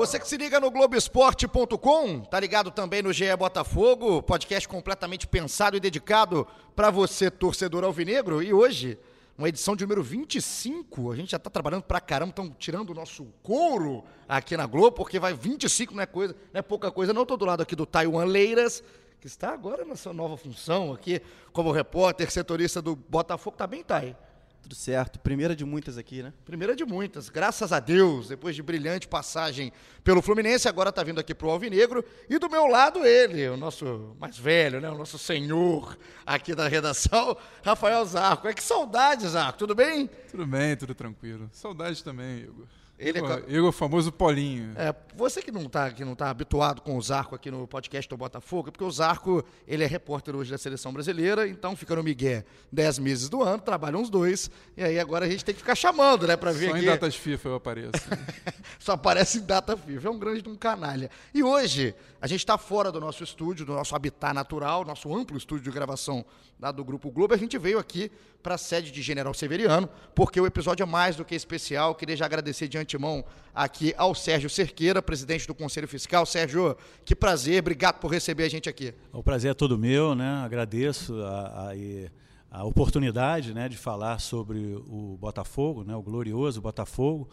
Você que se liga no Globoesporte.com, tá ligado também no GE Botafogo, podcast completamente pensado e dedicado para você, torcedor alvinegro. E hoje, uma edição de número 25. A gente já tá trabalhando pra caramba, estão tirando o nosso couro aqui na Globo, porque vai 25, não é coisa, não é pouca coisa. Não tô do lado aqui do Taiwan Leiras, que está agora na sua nova função aqui como repórter, setorista do Botafogo. Tá bem, Thay? Tudo certo. Primeira de muitas aqui, né? Primeira de muitas, graças a Deus, depois de brilhante passagem pelo Fluminense, agora está vindo aqui para o Alvinegro. E do meu lado ele, o nosso mais velho, né? o nosso senhor aqui da redação, Rafael Zarco. É que saudade, Zarco, tudo bem? Tudo bem, tudo tranquilo. Saudade também, Igor. Ele Igor, é... Igor, famoso Polinho. É, você que não está que não tá habituado com o Zarco aqui no podcast do Botafogo, é porque o Zarco, ele é repórter hoje da Seleção Brasileira, então fica no Miguel 10 meses do ano, trabalha uns dois, e aí agora a gente tem que ficar chamando, né, para ver Só aqui. em datas FIFA eu apareço. Só aparece em data FIFA, é um grande de um canalha. E hoje, a gente está fora do nosso estúdio, do nosso habitat natural, nosso amplo estúdio de gravação lá do Grupo Globo, a gente veio aqui para a sede de General Severiano, porque o episódio é mais do que especial. Queria já agradecer de antemão aqui ao Sérgio Cerqueira, presidente do Conselho Fiscal. Sérgio, que prazer, obrigado por receber a gente aqui. O prazer é todo meu, né? Agradeço a, a, a oportunidade né, de falar sobre o Botafogo, né, o glorioso Botafogo.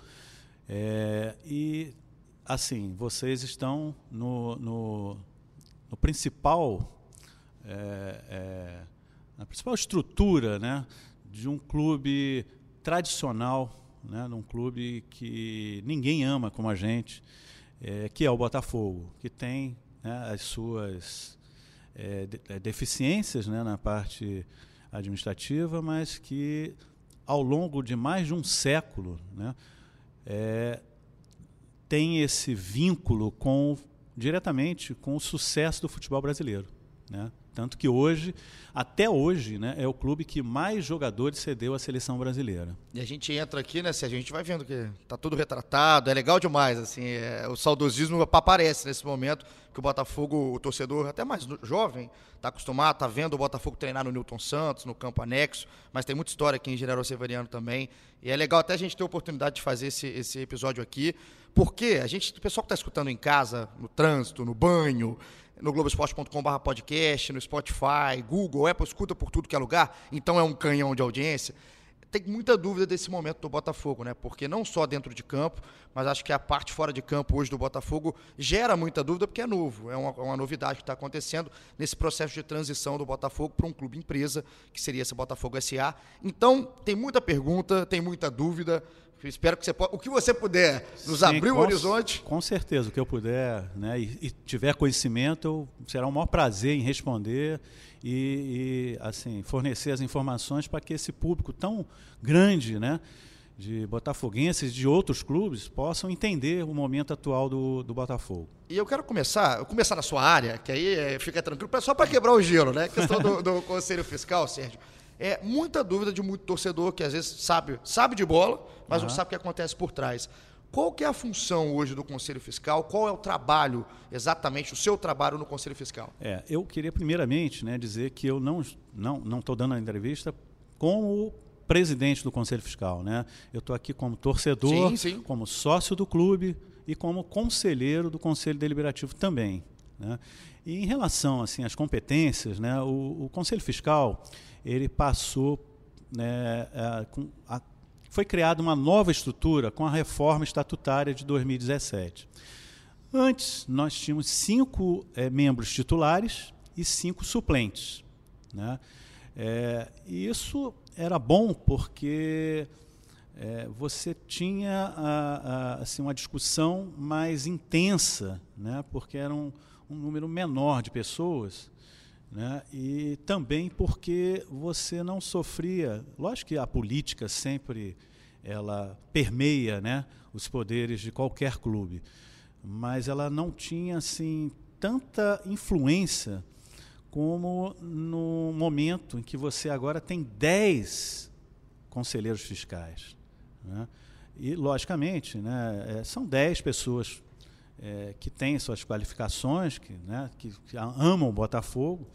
É, e, assim, vocês estão no, no, no principal. É, é, na principal estrutura né, de um clube tradicional, né, de um clube que ninguém ama como a gente, é, que é o Botafogo, que tem né, as suas é, de, deficiências né, na parte administrativa, mas que ao longo de mais de um século né, é, tem esse vínculo com diretamente com o sucesso do futebol brasileiro. Né? Tanto que hoje, até hoje, né, é o clube que mais jogadores cedeu à seleção brasileira. E a gente entra aqui, né, Sérgio? A gente vai vendo que tá tudo retratado, é legal demais, assim, é, o saudosismo aparece nesse momento, que o Botafogo, o torcedor, até mais jovem, está acostumado, está vendo o Botafogo treinar no Newton Santos, no campo anexo, mas tem muita história aqui em General Severiano também. E é legal até a gente ter a oportunidade de fazer esse, esse episódio aqui, porque a gente, o pessoal que está escutando em casa, no trânsito, no banho, no Globoesporte.com.br podcast, no Spotify, Google, Apple, escuta por tudo que é lugar, então é um canhão de audiência. Tem muita dúvida desse momento do Botafogo, né? Porque não só dentro de campo, mas acho que a parte fora de campo hoje do Botafogo gera muita dúvida porque é novo, é uma, uma novidade que está acontecendo nesse processo de transição do Botafogo para um clube empresa, que seria esse Botafogo SA. Então, tem muita pergunta, tem muita dúvida. Espero que você o que você puder nos Sim, abrir o horizonte. Com certeza, o que eu puder, né, e, e tiver conhecimento, eu, será um maior prazer em responder e, e assim fornecer as informações para que esse público tão grande, né, de botafoguenses de outros clubes possam entender o momento atual do, do Botafogo. E eu quero começar, começar na sua área, que aí é, fica tranquilo, só para quebrar o gelo, né? A questão do, do Conselho Fiscal, Sérgio é muita dúvida de muito torcedor que às vezes sabe, sabe de bola, mas uhum. não sabe o que acontece por trás. Qual que é a função hoje do Conselho Fiscal? Qual é o trabalho, exatamente, o seu trabalho no Conselho Fiscal? É, eu queria primeiramente né, dizer que eu não estou não, não dando a entrevista como presidente do Conselho Fiscal. Né? Eu estou aqui como torcedor, sim, sim. como sócio do clube e como conselheiro do Conselho Deliberativo também. Né? E em relação assim às competências, né, o, o Conselho Fiscal ele passou, né, a, a, foi criada uma nova estrutura com a reforma estatutária de 2017. Antes, nós tínhamos cinco é, membros titulares e cinco suplentes. Né? É, isso era bom porque é, você tinha a, a, assim, uma discussão mais intensa, né? porque era um, um número menor de pessoas né? E também porque você não sofria. Lógico que a política sempre ela permeia né, os poderes de qualquer clube. mas ela não tinha assim tanta influência como no momento em que você agora tem 10 conselheiros fiscais. Né? E, logicamente, né, é, são 10 pessoas é, que têm suas qualificações, que, né, que, que amam o Botafogo,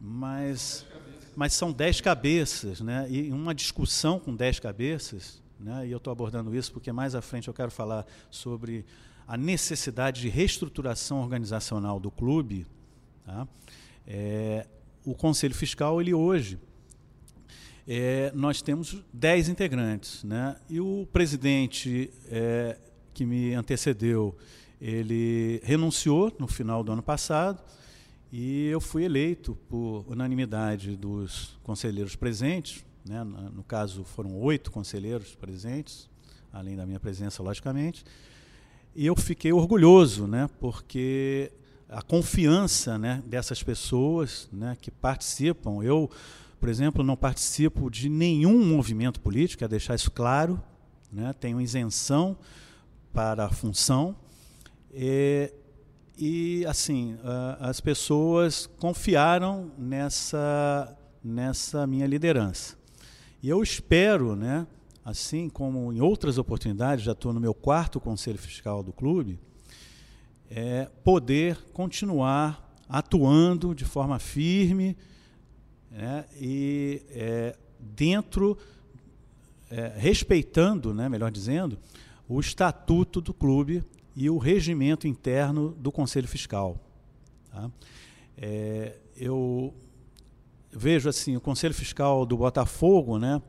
mas, mas são 10 cabeças. Né, e uma discussão com 10 cabeças, né, e eu estou abordando isso porque mais à frente eu quero falar sobre a necessidade de reestruturação organizacional do clube. Tá? É, o Conselho Fiscal, ele hoje, é, nós temos 10 integrantes. Né? E o presidente é, que me antecedeu, ele renunciou no final do ano passado e eu fui eleito por unanimidade dos conselheiros presentes. Né? No caso, foram oito conselheiros presentes, além da minha presença, logicamente. E eu fiquei orgulhoso, né? porque a confiança né, dessas pessoas né, que participam. Eu, por exemplo, não participo de nenhum movimento político, quero deixar isso claro, né, tenho isenção para a função. E, assim, as pessoas confiaram nessa, nessa minha liderança. E eu espero, né, assim como em outras oportunidades, já estou no meu quarto conselho fiscal do clube, é, poder continuar atuando de forma firme né, e é, dentro, é, respeitando, né, melhor dizendo, o estatuto do clube e o regimento interno do Conselho Fiscal. Tá? É, eu vejo assim, o Conselho Fiscal do Botafogo, né,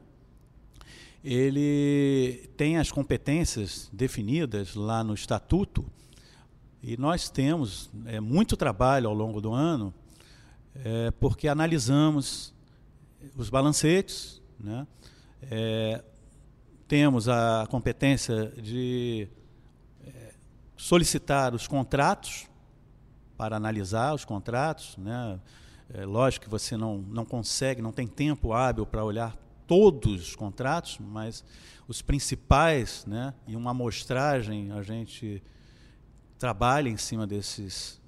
ele tem as competências definidas lá no estatuto, e nós temos é, muito trabalho ao longo do ano, é, porque analisamos os balancetes, né? É, temos a competência de solicitar os contratos para analisar os contratos, né? É, lógico que você não, não consegue, não tem tempo hábil para olhar todos os contratos, mas os principais, né? E uma amostragem a gente trabalha em cima desses,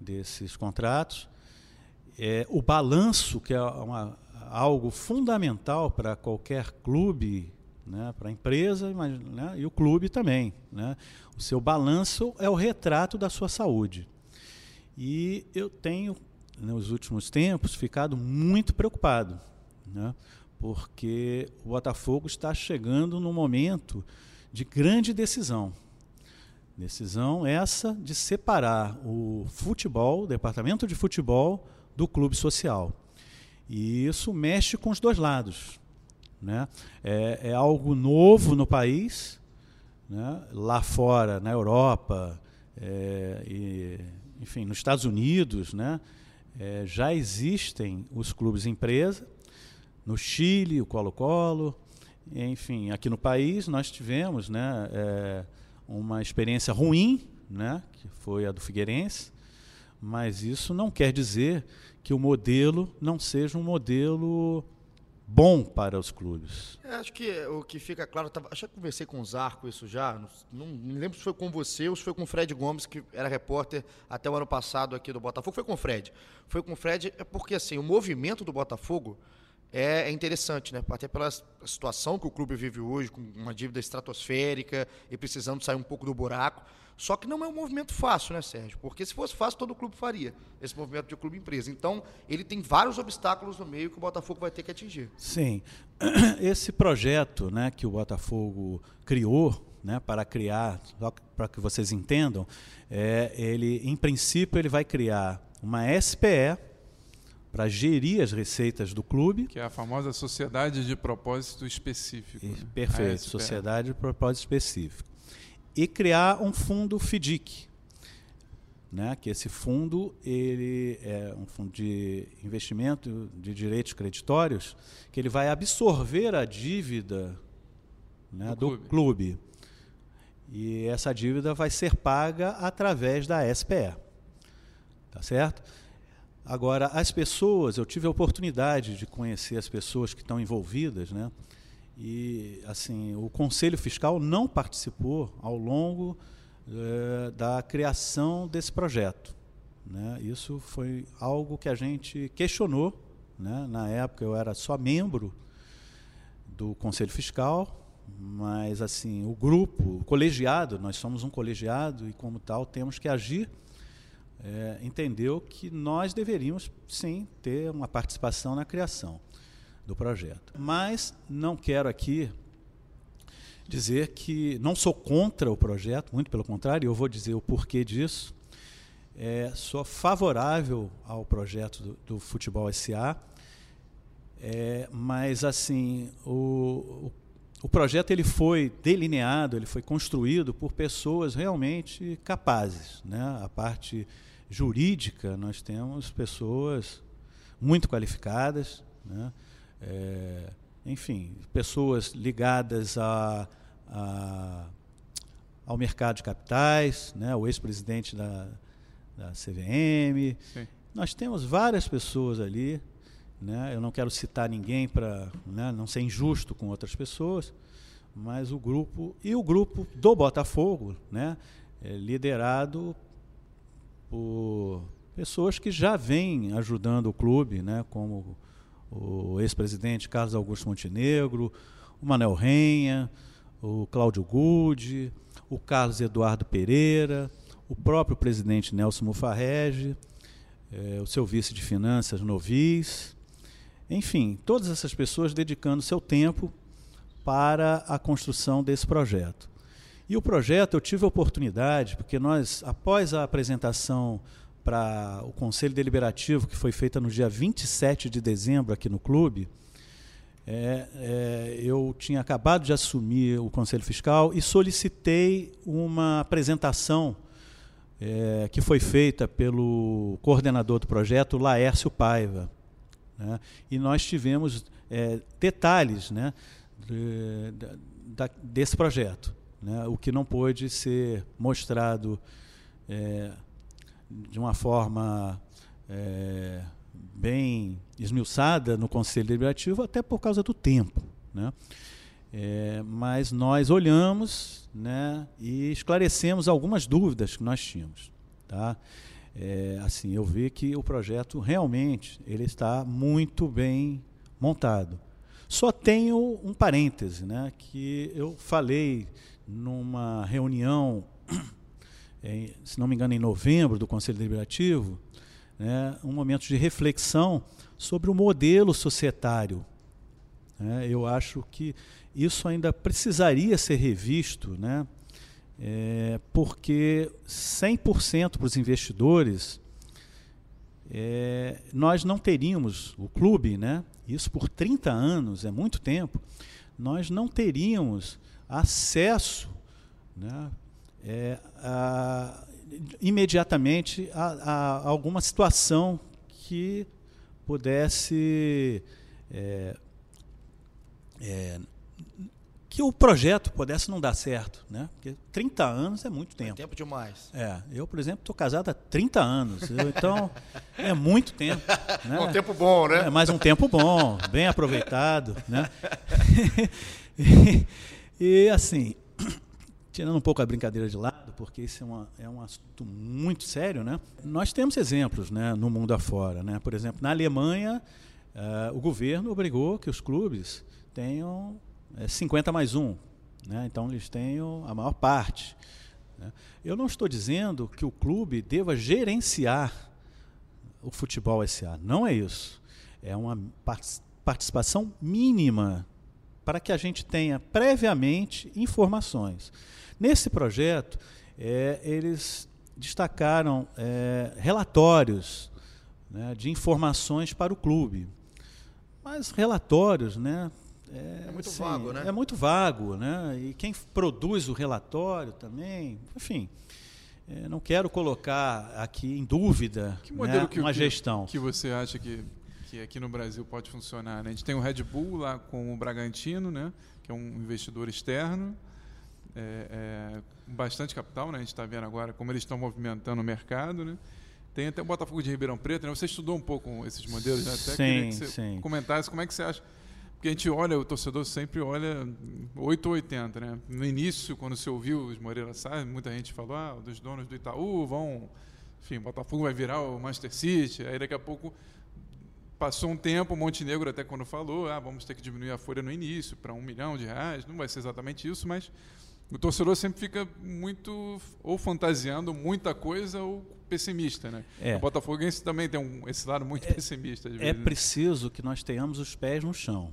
desses contratos. É, o balanço, que é uma, algo fundamental para qualquer clube, né, para a empresa né, e o clube também. Né? O seu balanço é o retrato da sua saúde. E eu tenho, nos últimos tempos, ficado muito preocupado, né, porque o Botafogo está chegando num momento de grande decisão. Decisão essa de separar o futebol, o departamento de futebol, do clube social. E isso mexe com os dois lados. Né? É, é algo novo no país, né? lá fora, na Europa, é, e, enfim, nos Estados Unidos, né? É, já existem os clubes empresa. No Chile, o Colo-Colo. Enfim, aqui no país nós tivemos né, é, uma experiência ruim, né, que foi a do Figueirense, mas isso não quer dizer que o modelo não seja um modelo bom para os clubes. É, acho que o que fica claro, tava, acho que conversei com o Zarco isso já, não, não, me lembro se foi com você ou se foi com o Fred Gomes, que era repórter até o ano passado aqui do Botafogo, foi com o Fred. Foi com o Fred, é porque assim, o movimento do Botafogo é, é, interessante, né? Até pela situação que o clube vive hoje, com uma dívida estratosférica e precisando sair um pouco do buraco. Só que não é um movimento fácil, né, Sérgio? Porque se fosse fácil, todo clube faria esse movimento de clube empresa. Então, ele tem vários obstáculos no meio que o Botafogo vai ter que atingir. Sim. Esse projeto né, que o Botafogo criou, né, para criar, para que vocês entendam, é, ele, em princípio, ele vai criar uma SPE, para gerir as receitas do clube. Que é a famosa Sociedade de Propósito Específico. Né? Perfeito, Sociedade de Propósito Específico. E criar um fundo FDIC, né, que esse fundo ele é um fundo de investimento de direitos creditórios, que ele vai absorver a dívida né, do, do clube. clube. E essa dívida vai ser paga através da SPE. Tá certo? Agora, as pessoas, eu tive a oportunidade de conhecer as pessoas que estão envolvidas, né? E assim, o Conselho Fiscal não participou ao longo eh, da criação desse projeto. Né? Isso foi algo que a gente questionou. Né? Na época eu era só membro do Conselho Fiscal, mas assim o grupo, o colegiado, nós somos um colegiado e como tal temos que agir. É, entendeu que nós deveríamos sim ter uma participação na criação do projeto. Mas não quero aqui dizer que não sou contra o projeto, muito pelo contrário, eu vou dizer o porquê disso. É, sou favorável ao projeto do, do Futebol SA, é, mas assim o, o o projeto ele foi delineado, ele foi construído por pessoas realmente capazes. Né? A parte jurídica, nós temos pessoas muito qualificadas, né? É, enfim, pessoas ligadas a, a, ao mercado de capitais, né? o ex-presidente da, da CVM. Sim. Nós temos várias pessoas ali né? Eu não quero citar ninguém para né, não ser injusto com outras pessoas, mas o grupo e o grupo do Botafogo, né, é liderado por pessoas que já vêm ajudando o clube, né, como o ex-presidente Carlos Augusto Montenegro, o Manuel Renha, o Cláudio Gude, o Carlos Eduardo Pereira, o próprio presidente Nelson Mufarrege, é, o seu vice de finanças Novis, enfim, todas essas pessoas dedicando seu tempo para a construção desse projeto. E o projeto eu tive a oportunidade, porque nós, após a apresentação para o Conselho Deliberativo, que foi feita no dia 27 de dezembro aqui no clube, é, é, eu tinha acabado de assumir o Conselho Fiscal e solicitei uma apresentação é, que foi feita pelo coordenador do projeto, Laércio Paiva. Né? E nós tivemos é, detalhes né, de, de, desse projeto, né? o que não pôde ser mostrado é, de uma forma é, bem esmiuçada no Conselho Deliberativo, até por causa do tempo. Né? É, mas nós olhamos né, e esclarecemos algumas dúvidas que nós tínhamos. Tá? é, assim, eu vi que o projeto realmente ele está muito bem montado. Só tenho um parêntese, né, que eu falei numa reunião, é, se não me engano, em novembro do Conselho Deliberativo, né, um momento de reflexão sobre o modelo societário. Né, eu acho que isso ainda precisaria ser revisto, né, é, porque 100% para os investidores, é, nós não teríamos, o clube, né, isso por 30 anos, é muito tempo, nós não teríamos acesso né, é, a, imediatamente a, a, alguma situação que pudesse é, é, que o projeto pudesse não dar certo, né? Porque 30 anos é muito tempo. É tempo demais. É, eu, por exemplo, estou casado há 30 anos, eu, então é muito tempo. Né? É um tempo bom, né? É mais um tempo bom, bem aproveitado, né? e, e, assim, tirando um pouco a brincadeira de lado, porque isso é, uma, é um assunto muito sério, né? Nós temos exemplos, né, no mundo afora, né? Por exemplo, na Alemanha, uh, o governo obrigou que os clubes tenham é 50 mais um. Né? Então eles têm a maior parte. Né? Eu não estou dizendo que o clube deva gerenciar o futebol SA. Não é isso. É uma participação mínima para que a gente tenha previamente informações. Nesse projeto, é, eles destacaram é, relatórios né, de informações para o clube. Mas relatórios, né, é, é muito sim, vago, né? É muito vago, né? E quem produz o relatório também, enfim. É, não quero colocar aqui em dúvida que modelo né, que, uma que, gestão. que você acha que, que aqui no Brasil pode funcionar? Né? A gente tem o Red Bull lá com o Bragantino, né? que é um investidor externo, é, é, bastante capital, né? a gente está vendo agora como eles estão movimentando o mercado. Né? Tem até o Botafogo de Ribeirão Preto, né? você estudou um pouco esses modelos, né? até sim, queria que você sim. comentasse como é que você acha Porque a gente olha, o torcedor sempre olha 8 ou 80, né? No início, quando se ouviu os Moreira Salles, muita gente falou, ah, dos donos do Itaú vão, enfim, Botafogo vai virar o Manchester City, aí daqui a pouco passou um tempo, o Montenegro até quando falou, ah, vamos ter que diminuir a folha no início para um milhão de reais, não vai ser exatamente isso, mas o torcedor sempre fica muito ou fantasiando muita coisa ou pessimista, né? É. O Botafoguense também tem um, esse lado muito pessimista. às É vezes, né? preciso que nós tenhamos os pés no chão.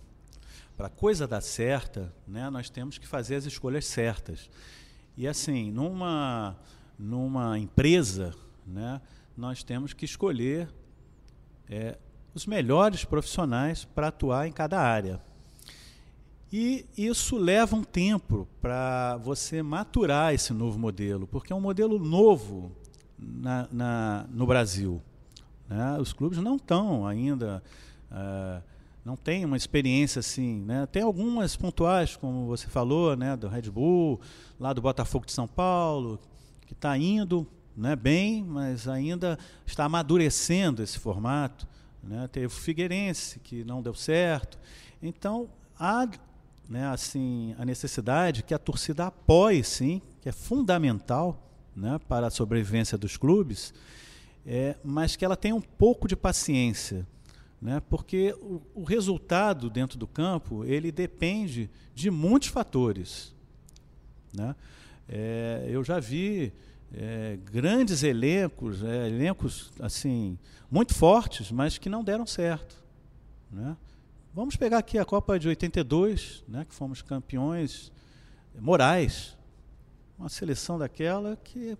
Para a coisa dar certa, né, nós temos que fazer as escolhas certas. E assim, numa, numa empresa, né, nós temos que escolher é, os melhores profissionais para atuar em cada área. E isso leva um tempo para você maturar esse novo modelo, porque é um modelo novo na, na- no Brasil. né? Os clubes não estão ainda, ah, não têm uma experiência assim. Né? Tem algumas pontuais, como você falou, né, do Red Bull, lá do Botafogo de São Paulo, que está indo né, bem, mas ainda está amadurecendo esse formato. Né? Teve o Figueirense, que não deu certo. Então, há né, assim, a necessidade que a torcida apoie, sim, que é fundamental né, para a sobrevivência dos clubes, é, mas que ela tenha um pouco de paciência, né, porque o, o resultado dentro do campo ele depende de muitos fatores. Né? É, eu já vi é, grandes elencos, é, elencos assim muito fortes, mas que não deram certo. Né? Vamos pegar aqui a Copa de 82, né, que fomos campeões morais. Uma seleção daquela que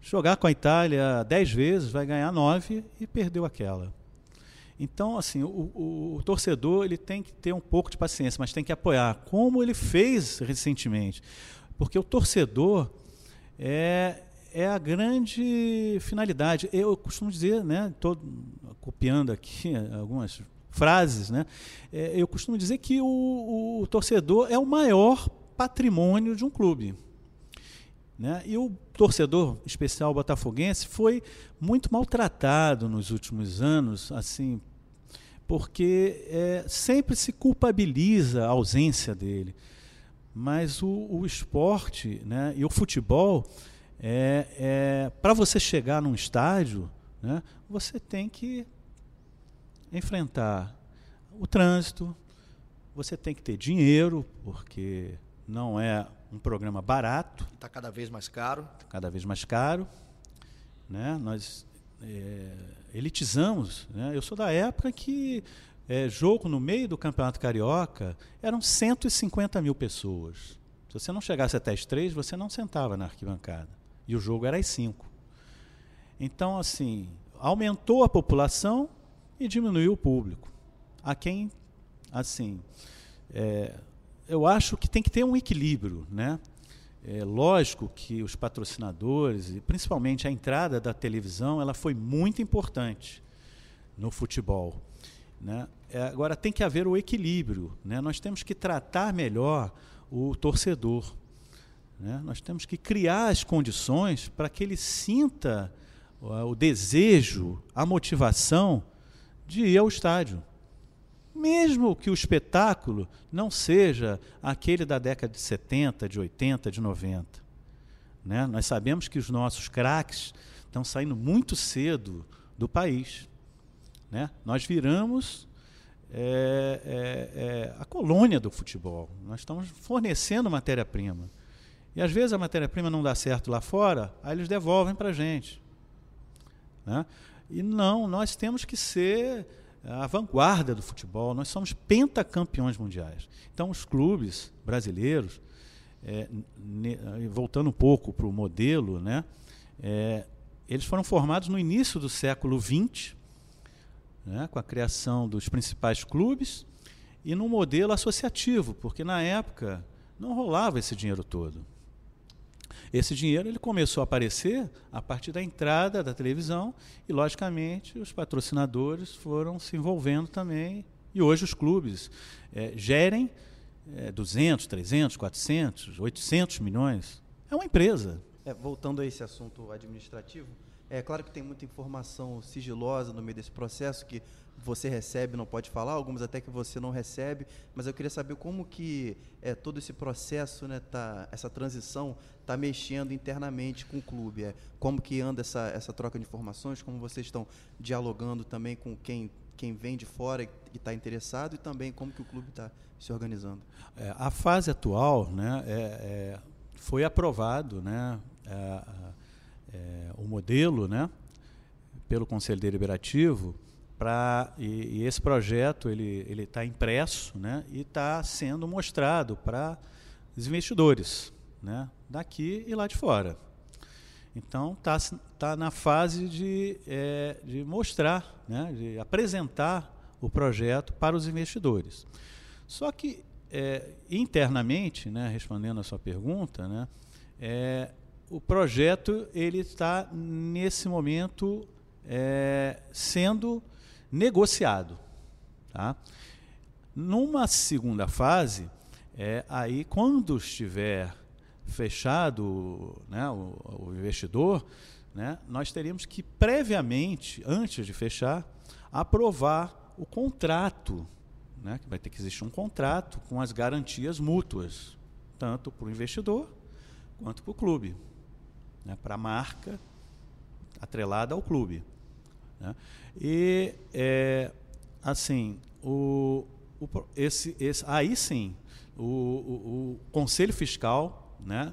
jogar com a Itália dez vezes, vai ganhar nove e perdeu aquela. Então, assim, o, o- o torcedor ele tem que ter um pouco de paciência, mas tem que apoiar, como ele fez recentemente. Porque o torcedor é, é a grande finalidade. Eu costumo dizer, né, tô copiando aqui algumas frases, né, é, eu costumo dizer que o, o torcedor é o maior patrimônio de um clube. Né? E o torcedor especial botafoguense foi muito maltratado nos últimos anos, assim, porque é, sempre se culpabiliza a ausência dele. Mas o, o esporte né, e o futebol, é, é, para você chegar num estádio, né, você tem que enfrentar o trânsito, você tem que ter dinheiro, porque não é um programa barato, Está cada vez mais caro. cada vez mais caro. Né? Nós é, elitizamos. Né? Eu sou da época que é, jogo no meio do Campeonato Carioca eram 150 mil pessoas. Se você não chegasse até as três, você não sentava na arquibancada. E o jogo era às cinco. Então, assim, aumentou a população e diminuiu o público. A quem, assim, é, eu acho que tem que ter um equilíbrio, né? É lógico que os patrocinadores e principalmente a entrada da televisão, ela foi muito importante no futebol, né? É, agora tem que haver o equilíbrio, né? Nós temos que tratar melhor o torcedor, né? Nós temos que criar as condições para que ele sinta ó, o desejo, a motivação de ir ao estádio mesmo que o espetáculo não seja aquele da década de 70, de 80, de 90. Né? Nós sabemos que os nossos craques estão saindo muito cedo do país. Né? Nós viramos é, é, é, a colônia do futebol. Nós estamos fornecendo matéria-prima. E às vezes a matéria-prima não dá certo lá fora, aí eles devolvem para a gente. Né? E não, nós temos que ser a vanguarda do futebol. Nós somos pentacampeões mundiais. Então, os clubes brasileiros, é, ne, voltando um pouco para o modelo, né, é, eles foram formados no início do século XX, né, com a criação dos principais clubes, e no modelo associativo, porque na época não rolava esse dinheiro todo. Esse dinheiro ele começou a aparecer a partir da entrada da televisão e, logicamente, os patrocinadores foram se envolvendo também. E hoje os clubes é, gerem é, 200, 300, 400, 800 milhões. É uma empresa. É, voltando a esse assunto administrativo, é claro que tem muita informação sigilosa no meio desse processo que você recebe, não pode falar, algumas até que você não recebe, mas eu queria saber como que é, todo esse processo, né, tá, essa transição está mexendo internamente com o clube, é, como que anda essa, essa troca de informações, como vocês estão dialogando também com quem, quem vem de fora e está interessado e também como que o clube está se organizando. É, a fase atual né, é, é foi aprovado né, é, é, o modelo né, pelo Conselho Deliberativo para e, e, esse projeto ele ele está impresso né, e está sendo mostrado para os investidores né, daqui e lá de fora. Então está tá na fase de, é, de mostrar, né, de apresentar o projeto para os investidores. Só que é, internamente, né, respondendo a sua pergunta, né, é, o projeto ele está nesse momento é, sendo negociado. Tá? Numa segunda fase, é, aí quando estiver fechado né, o, o investidor, né, nós teríamos que previamente, antes de fechar, aprovar o contrato, né, que vai ter que existir um contrato com as garantias mútuas, tanto para o investidor quanto para o clube, né, para a marca atrelada ao clube. Né. E, é, assim, o, o, esse, esse, aí sim, o, o, o Conselho Fiscal né,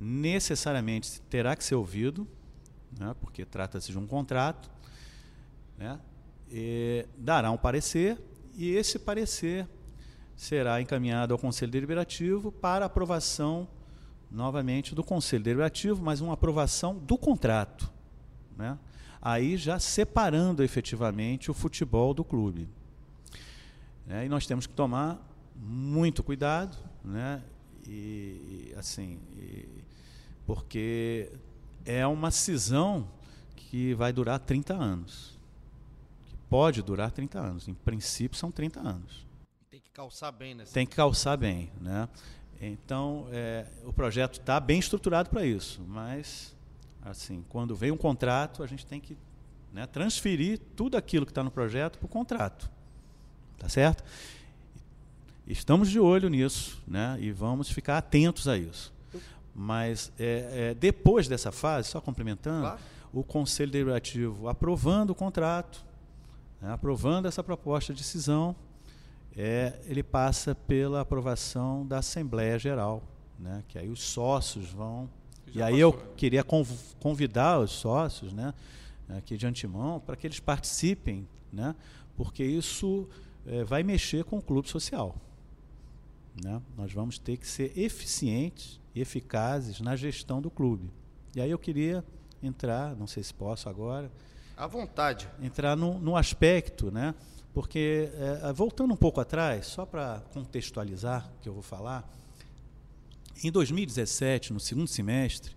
necessariamente terá que ser ouvido, né, porque trata-se de um contrato, né, dará um parecer e esse parecer será encaminhado ao Conselho Deliberativo para aprovação novamente do Conselho Deliberativo, mas uma aprovação do contrato. Né? Aí já separando efetivamente o futebol do clube. É, e nós temos que tomar muito cuidado, né? E, assim, e, porque é uma cisão que vai durar 30 anos. Que pode durar 30 anos. Em princípio, são 30 anos. Tem que calçar bem, né? Tem que calçar bem, né? Então, é, o projeto está bem estruturado para isso, mas, assim, quando vem um contrato, a gente tem que né, transferir tudo aquilo que está no projeto para o contrato. Tá certo? Estamos de olho nisso, né? E vamos ficar atentos a isso. Mas é, é, depois dessa fase, só complementando, claro. o Conselho Deliberativo aprovando o contrato, né, aprovando essa proposta de decisão, é, ele passa pela aprovação da Assembleia Geral, né, que aí os sócios vão. E aí passou. eu queria convidar os sócios, né, aqui de antemão, para que eles participem, né, porque isso é, vai mexer com o clube social. Né? Nós vamos ter que ser eficientes e eficazes na gestão do clube. E aí eu queria entrar, não sei se posso agora. À vontade. Entrar no, no aspecto, né? porque, é, voltando um pouco atrás, só para contextualizar o que eu vou falar, em 2017, no segundo semestre,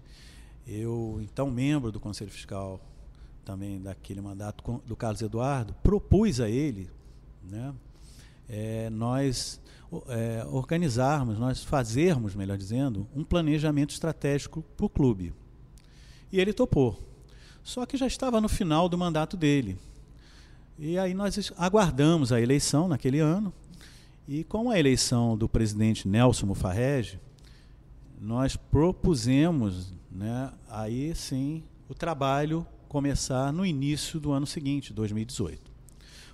eu, então membro do Conselho Fiscal, também daquele mandato do Carlos Eduardo, propus a ele, né, é, nós é, organizarmos, nós fazermos, melhor dizendo, um planejamento estratégico para o clube. E ele topou. Só que já estava no final do mandato dele. E aí nós aguardamos a eleição naquele ano. E com a eleição do presidente Nelson Mufarrege, nós propusemos, né, aí sim, o trabalho começar no início do ano seguinte, 2018.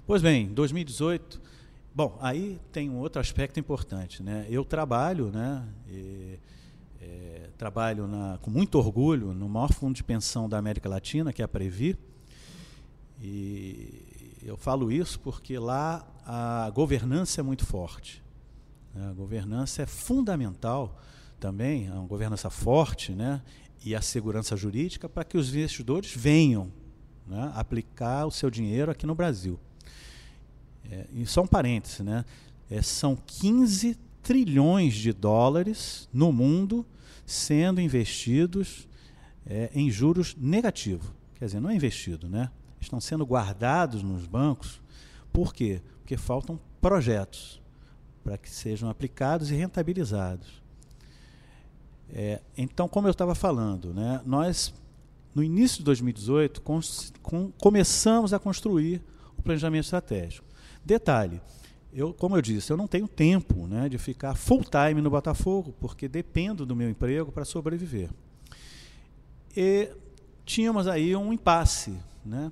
Pois bem, 2018 Bom, aí tem um outro aspecto importante. Né? Eu trabalho, né, e, é, trabalho na, com muito orgulho no maior fundo de pensão da América Latina, que é a Previ. E eu falo isso porque lá a governança é muito forte. Né? A governança é fundamental também, é uma governança forte, né? e a segurança jurídica para que os investidores venham né, aplicar o seu dinheiro aqui no Brasil. É, e só um parêntese, né? É, são 15 trilhões de dólares no mundo sendo investidos é, em juros negativos. Quer dizer, não é investido, né? Estão sendo guardados nos bancos. Por quê? Porque faltam projetos para que sejam aplicados e rentabilizados. É, então, como eu estava falando, né, nós, no início de 2018, com, começamos a construir o planejamento estratégico. Detalhe, eu, como eu disse, eu não tenho tempo né, de ficar full time no Botafogo, porque dependo do meu emprego para sobreviver. E tínhamos aí um impasse. Né?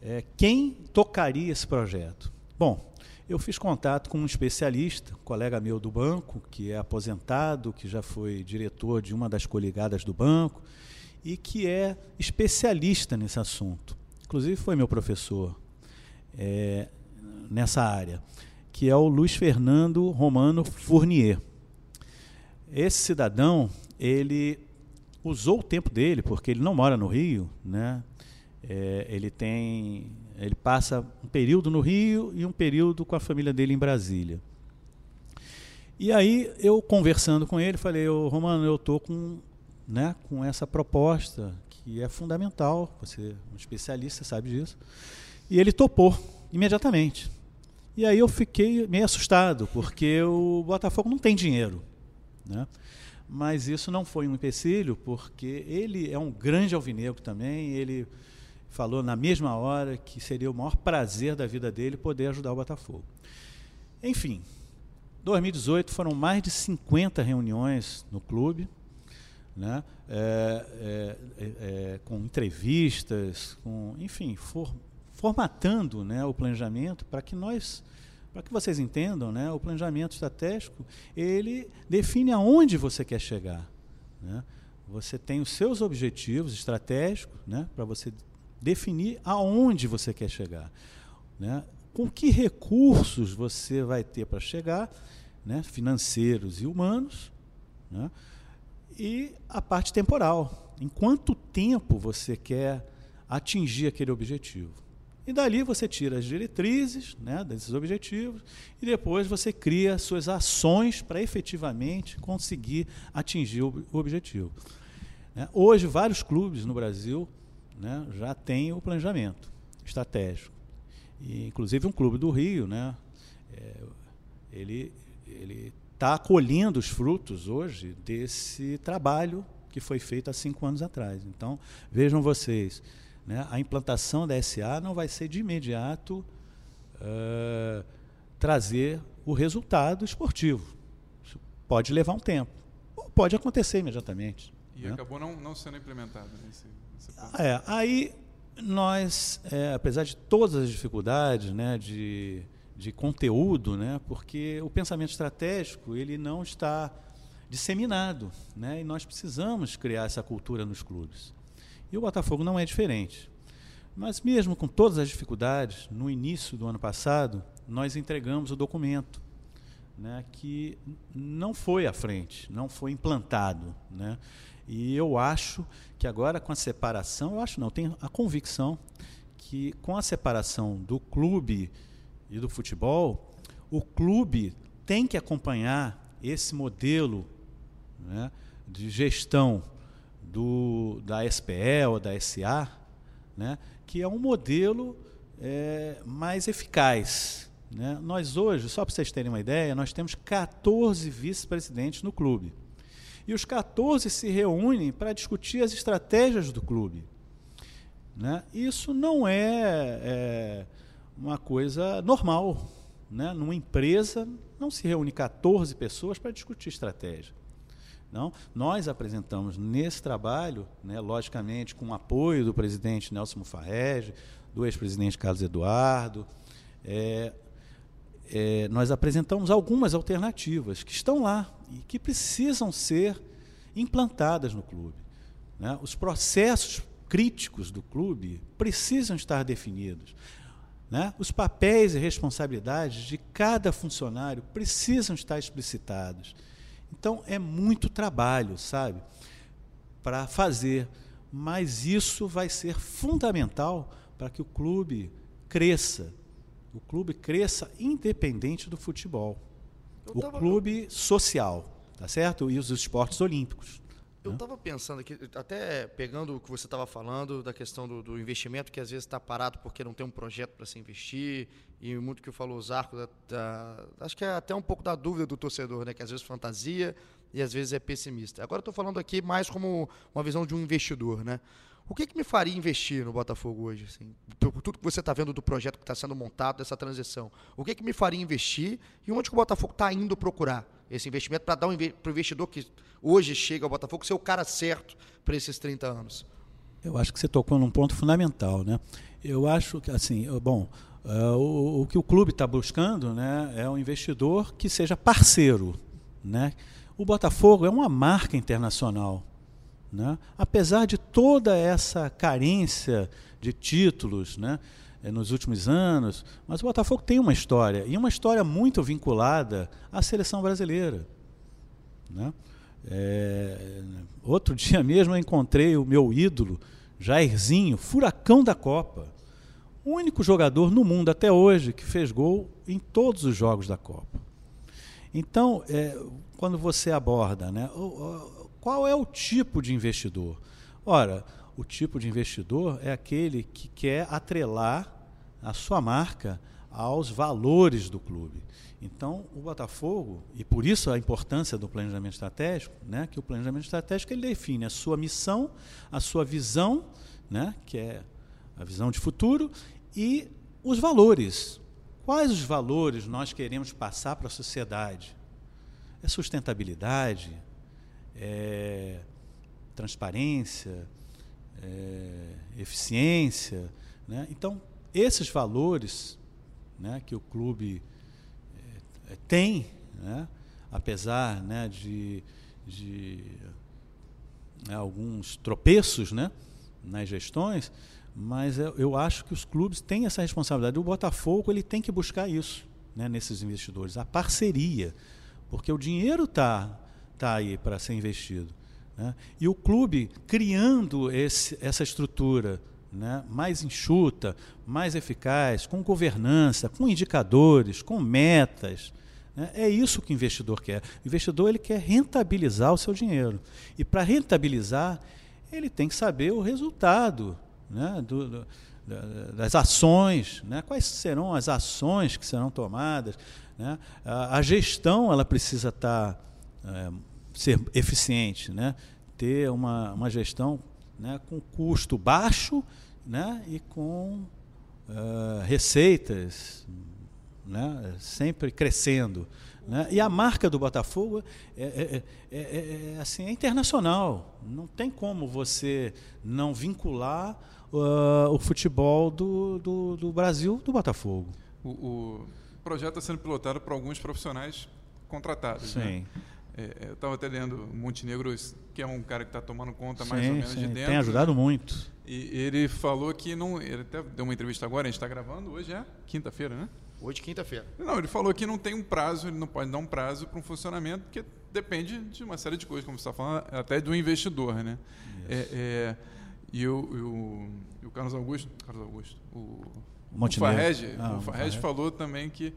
É, quem tocaria esse projeto? Bom, eu fiz contato com um especialista, um colega meu do banco, que é aposentado, que já foi diretor de uma das coligadas do banco e que é especialista nesse assunto. Inclusive foi meu professor é, nessa área, que é o Luiz Fernando Romano Fournier. Esse cidadão, ele usou o tempo dele, porque ele não mora no Rio, né? É, ele tem, ele passa um período no Rio e um período com a família dele em Brasília. E aí eu conversando com ele, falei, ô Romano, eu tô com, né, com essa proposta que é fundamental, você é um especialista, sabe disso. E ele topou imediatamente. E aí eu fiquei meio assustado, porque o Botafogo não tem dinheiro, né? Mas isso não foi um empecilho, porque ele é um grande alvinegro também, ele falou na mesma hora que seria o maior prazer da vida dele poder ajudar o Botafogo. Enfim, 2018 foram mais de 50 reuniões no clube, né? É, é, é, é, com entrevistas, com, enfim, for, formatando né, o planejamento para que nós, para que vocês entendam, né, o planejamento estratégico ele define aonde você quer chegar. Né? Você tem os seus objetivos estratégicos, né, para você definir aonde você quer chegar. Né? Com que recursos você vai ter para chegar, né? financeiros e humanos, né? e a parte temporal. Em quanto tempo você quer atingir aquele objetivo? E dali você tira as diretrizes né, desses objetivos e depois você cria suas ações para efetivamente conseguir atingir o objetivo. Né? Hoje, vários clubes no Brasil né, já tem o planejamento estratégico. E, inclusive um clube do Rio, né, é, ele ele está colhendo os frutos hoje desse trabalho que foi feito há cinco anos atrás. Então vejam vocês, né, a implantação da SA não vai ser de imediato uh, trazer o resultado esportivo. Isso pode levar um tempo, ou pode acontecer imediatamente. E né? acabou não, não sendo implementado nesse é, aí nós, é, apesar de todas as dificuldades né, de, de conteúdo, né, porque o pensamento estratégico ele não está disseminado, né, e nós precisamos criar essa cultura nos clubes. E o Botafogo não é diferente. Mas mesmo com todas as dificuldades, no início do ano passado, nós entregamos o documento, né, que não foi à frente, não foi implantado, né, e eu acho que agora com a separação, eu acho não, tenho a convicção que com a separação do clube e do futebol, o clube tem que acompanhar esse modelo né, de gestão do, da ou da SA, né, que é um modelo é, mais eficaz. Né? Nós hoje, só para vocês terem uma ideia, nós temos 14 vice-presidentes no clube e os 14 se reúnem para discutir as estratégias do clube. Né? Isso não é, é uma coisa normal. Né? Numa empresa, não se reúne 14 pessoas para discutir estratégia. Não, nós apresentamos nesse trabalho, né, logicamente com o apoio do presidente Nelson Mufarrege, do ex-presidente Carlos Eduardo, é, é, nós apresentamos algumas alternativas que estão lá e que precisam ser implantadas no clube. Né? Os processos críticos do clube precisam estar definidos. Né? Os papéis e responsabilidades de cada funcionário precisam estar explicitados. Então é muito trabalho, sabe, para fazer, mas isso vai ser fundamental para que o clube cresça, o clube cresça independente do futebol. o clube social, tá certo? E os esportes olímpicos. Eu estava pensando aqui, até pegando o que você estava falando da questão do, do, investimento, que às vezes está parado porque não tem um projeto para se investir, e muito que falou o Zarco, da, da, acho que é até um pouco da dúvida do torcedor, né? que às vezes fantasia, e às vezes é pessimista. Agora eu estou falando aqui mais como uma visão de um investidor, né? O que, que me faria investir no Botafogo hoje? Assim? Tudo que você está vendo do projeto que está sendo montado, dessa transição. O que, que me faria investir e onde que o Botafogo está indo procurar esse investimento para dar um, para o investidor que hoje chega ao Botafogo ser o cara certo para esses 30 anos? Eu acho que você tocou num ponto fundamental. Né? Eu acho que, assim, bom, uh, o, o, que o clube está buscando né, é um investidor que seja parceiro. Né? O Botafogo é uma marca internacional. Né? Apesar de toda essa carência de títulos né, eh, nos últimos anos, mas o Botafogo tem uma história, e uma história muito vinculada à seleção brasileira. Né? É, outro dia mesmo eu encontrei o meu ídolo, Jairzinho, furacão da Copa. O único jogador no mundo até hoje que fez gol em todos os jogos da Copa. Então, é, quando você aborda né, qual é o tipo de investidor? Ora, o tipo de investidor é aquele que quer atrelar a sua marca aos valores do clube. Então, o Botafogo, e por isso a importância do planejamento estratégico, né, que o planejamento estratégico ele define a sua missão, a sua visão, né, que é a visão de futuro, e os valores. Quais os valores nós queremos passar para a sociedade? É sustentabilidade? É, transparência, é, eficiência. Né? Então, esses valores né, que o clube é, tem, né, apesar né, de, de né, alguns tropeços né, nas gestões, mas eu, acho que os clubes têm essa responsabilidade. O Botafogo ele tem que buscar isso nesses investidores, a parceria, porque o dinheiro está está aí para ser investido. Né? E o clube criando esse, essa estrutura né, mais enxuta, mais eficaz, com governança, com indicadores, com metas. Né? É isso que o investidor quer. O investidor ele quer rentabilizar o seu dinheiro. E para rentabilizar, ele tem que saber o resultado né, do, do, das ações, né? quais serão as ações que serão tomadas. Né? A, a gestão ela precisa estar tá, é, ser eficiente, né? ter uma, uma gestão né, com custo baixo né, e com uh, receitas né, sempre crescendo. Né? E a marca do Botafogo é, é, é, é, assim, é internacional. Não tem como você não vincular uh, o futebol do, do, do, Brasil do Botafogo. O, o projeto está sendo pilotado por alguns profissionais contratados. Né? Sim. Né? É, eu estava até lendo Montenegro, que é um cara que está tomando conta mais sim, ou menos sim, de dentro. Tem ajudado muito. E ele falou que não. Ele até deu uma entrevista agora, a gente está gravando, hoje é quinta-feira, né? Hoje, quinta-feira. Não, ele falou que não tem um prazo, ele não pode dar um prazo para um funcionamento, porque depende de uma série de coisas, como você está falando, até do investidor, né? É, é, e o, o, o, Carlos Augusto, Carlos Augusto, o, o Farrege, ah, o Farrege falou também que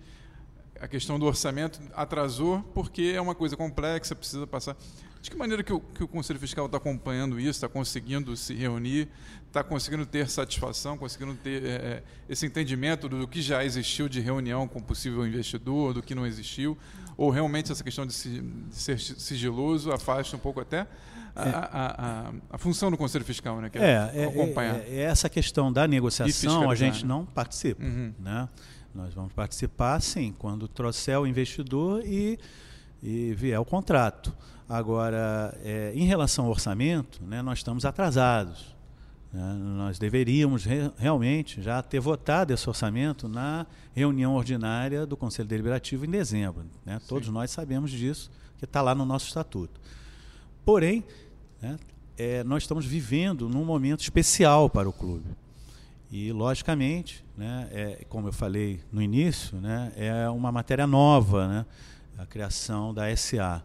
a questão do orçamento atrasou porque é uma coisa complexa, precisa passar. De que maneira que o, que o Conselho Fiscal está acompanhando isso, está conseguindo se reunir, está conseguindo ter satisfação, conseguindo ter é, esse entendimento do que já existiu de reunião com possível investidor, do que não existiu, ou realmente essa questão de, de ser sigiloso afasta um pouco até a, é. a, a, a, função do Conselho Fiscal, né? Que é, é, acompanhar. É, é, essa questão da negociação a gente né? não participa, uhum. né? Nós vamos participar, sim, quando trouxer o investidor e, e vier o contrato. Agora, é, em relação ao orçamento, né, nós estamos atrasados. Né? Nós deveríamos re realmente já ter votado esse orçamento na reunião ordinária do Conselho Deliberativo em dezembro. Né? Todos nós sabemos disso, que está lá no nosso estatuto. Porém, né, é, nós estamos vivendo num momento especial para o clube. E, logicamente, né, é, como eu falei no início, né, é uma matéria nova, né, a criação da SA.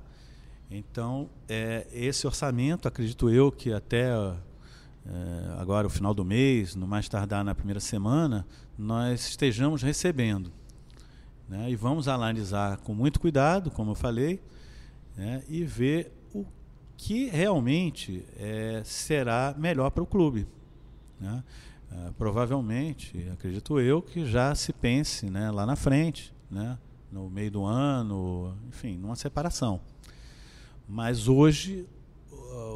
Então, é, esse orçamento, acredito eu que até é, agora, o final do mês, no mais tardar na primeira semana, nós estejamos recebendo. Né, e vamos analisar com muito cuidado, como eu falei, né, e ver o que realmente é, será melhor para o clube. Né? Uh, provavelmente, acredito eu, que já se pense né, lá na frente, né, no meio do ano, enfim, numa separação. Mas hoje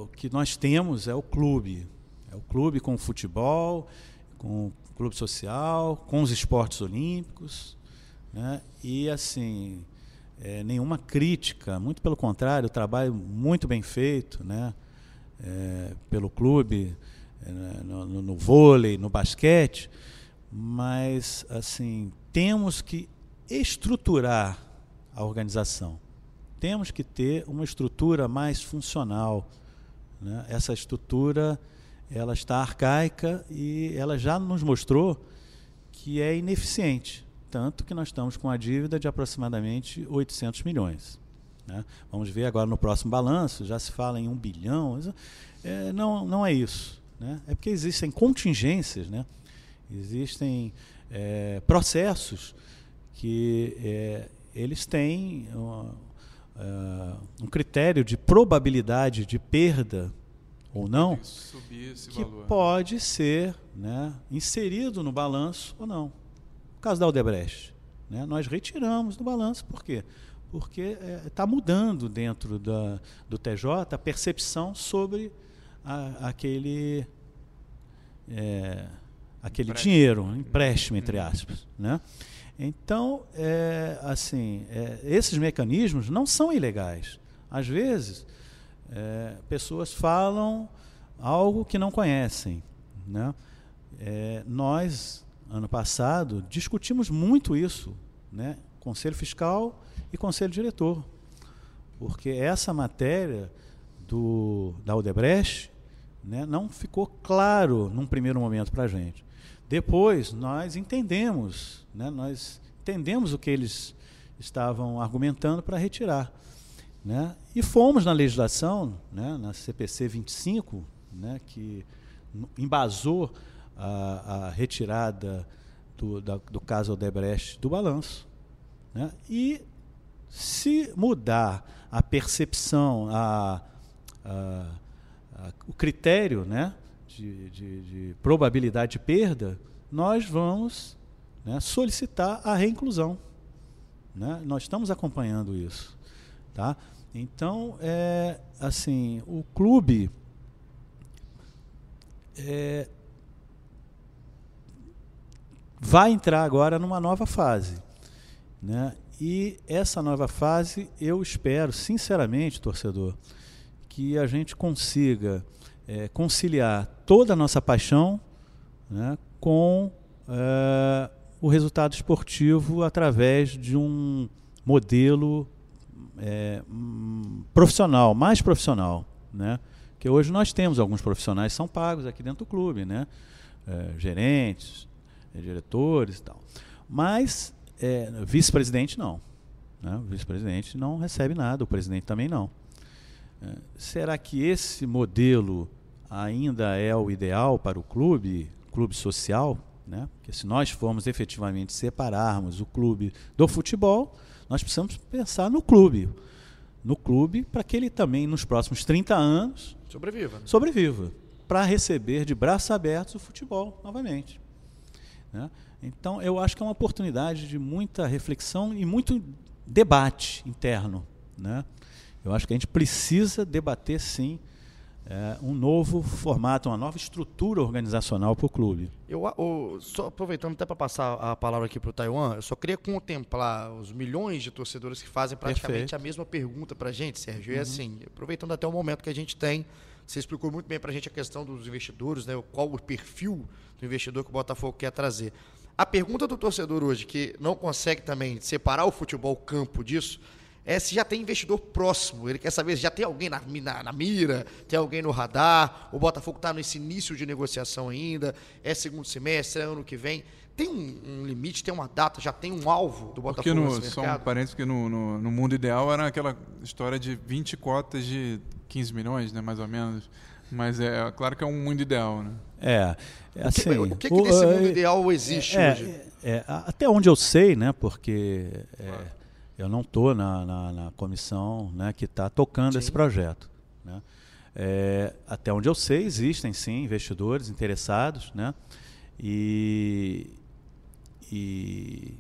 o que nós temos é o clube. É o clube com o futebol, com o clube social, com os esportes olímpicos. Né? E assim, é, nenhuma crítica, muito pelo contrário, o trabalho muito bem feito né? É, pelo clube, no, no, no vôlei, no basquete, mas assim, temos que estruturar a organização. Temos que ter uma estrutura mais funcional. Né? Essa estrutura ela está arcaica e ela já nos mostrou que é ineficiente, tanto que nós estamos com a dívida de aproximadamente 800 milhões. Né? Vamos ver agora no próximo balanço, já se fala em um bilhão. É, não, não é isso. Né? É porque existem contingências, né? existem é, processos que é, eles têm uh, um critério de probabilidade de perda ou não, que pode ser né, inserido no balanço ou não. No caso da Aldebrecht, né, nós retiramos do balanço, por quê? Porque está é, mudando dentro da, do TJ a percepção sobre a, aquele, é, aquele dinheiro, um empréstimo, entre aspas. Né? Então, é, assim, é, esses mecanismos não são ilegais. Às vezes, é, pessoas falam algo que não conhecem. Né? É, nós, ano passado, discutimos muito isso, né? Conselho Fiscal e Conselho Diretor, porque essa matéria do, da Odebrecht né, não ficou claro num primeiro momento para a gente. Depois nós entendemos, né, nós entendemos o que eles estavam argumentando para retirar. Né? E fomos na legislação, né, na CPC 25, né, que embasou a, a retirada do, da, do caso Odebrecht do balanço. Né? E se mudar a percepção, a, a, o critério né, de, de, de probabilidade de perda, nós vamos né, solicitar a reinclusão. Né? Nós estamos acompanhando isso. Tá? Então, é, assim, o clube é, vai entrar agora numa nova fase. Né? E essa nova fase, eu espero, sinceramente, torcedor, que a gente consiga é, conciliar toda a nossa paixão né, com é, o resultado esportivo através de um modelo é, profissional, mais profissional, né? Que hoje nós temos alguns profissionais são pagos aqui dentro do clube, né? É, gerentes, é, diretores e tal. Mas é, vice-presidente não. Né? O vice-presidente não recebe nada, o presidente também não. Será que esse modelo ainda é o ideal para o clube, clube social? Né? Porque se nós formos efetivamente separarmos o clube do futebol, nós precisamos pensar no clube. No clube, para que ele também, nos próximos 30 anos, sobreviva. Né? Sobreviva. Para receber de braços abertos o futebol novamente. Né? Então, eu acho que é uma oportunidade de muita reflexão e muito debate interno. Né? Eu acho que a gente precisa debater, sim, é, um novo formato, uma nova estrutura organizacional para o clube. Eu, eu, só aproveitando até para passar a palavra aqui para o Taiwan, eu só queria contemplar os milhões de torcedores que fazem praticamente Perfeito. a mesma pergunta para a gente, Sérgio. Uhum. E assim, aproveitando até o momento que a gente tem, você explicou muito bem para a gente a questão dos investidores, né, qual o perfil do investidor que o Botafogo quer trazer. A pergunta do torcedor hoje, que não consegue também separar o futebol campo disso, é se já tem investidor próximo. Ele quer saber se já tem alguém na, na, na mira, tem alguém no radar. O Botafogo está nesse início de negociação ainda. É segundo semestre, é ano que vem. Tem um, um, limite, tem uma data, já tem um alvo do Botafogo porque no, Só um parênteses, porque no, no, no, mundo ideal era aquela história de 20 cotas de 15 milhões, né, mais ou menos. Mas é claro que é um mundo ideal, né? É, é assim, o que, o que, que nesse mundo ideal existe é, hoje? É, é, até onde eu sei, né, porque... É, eu não estou na, na, na, comissão né, que está tocando Sim. esse projeto. Né? É, até onde eu sei, existem sim investidores interessados, né? E, e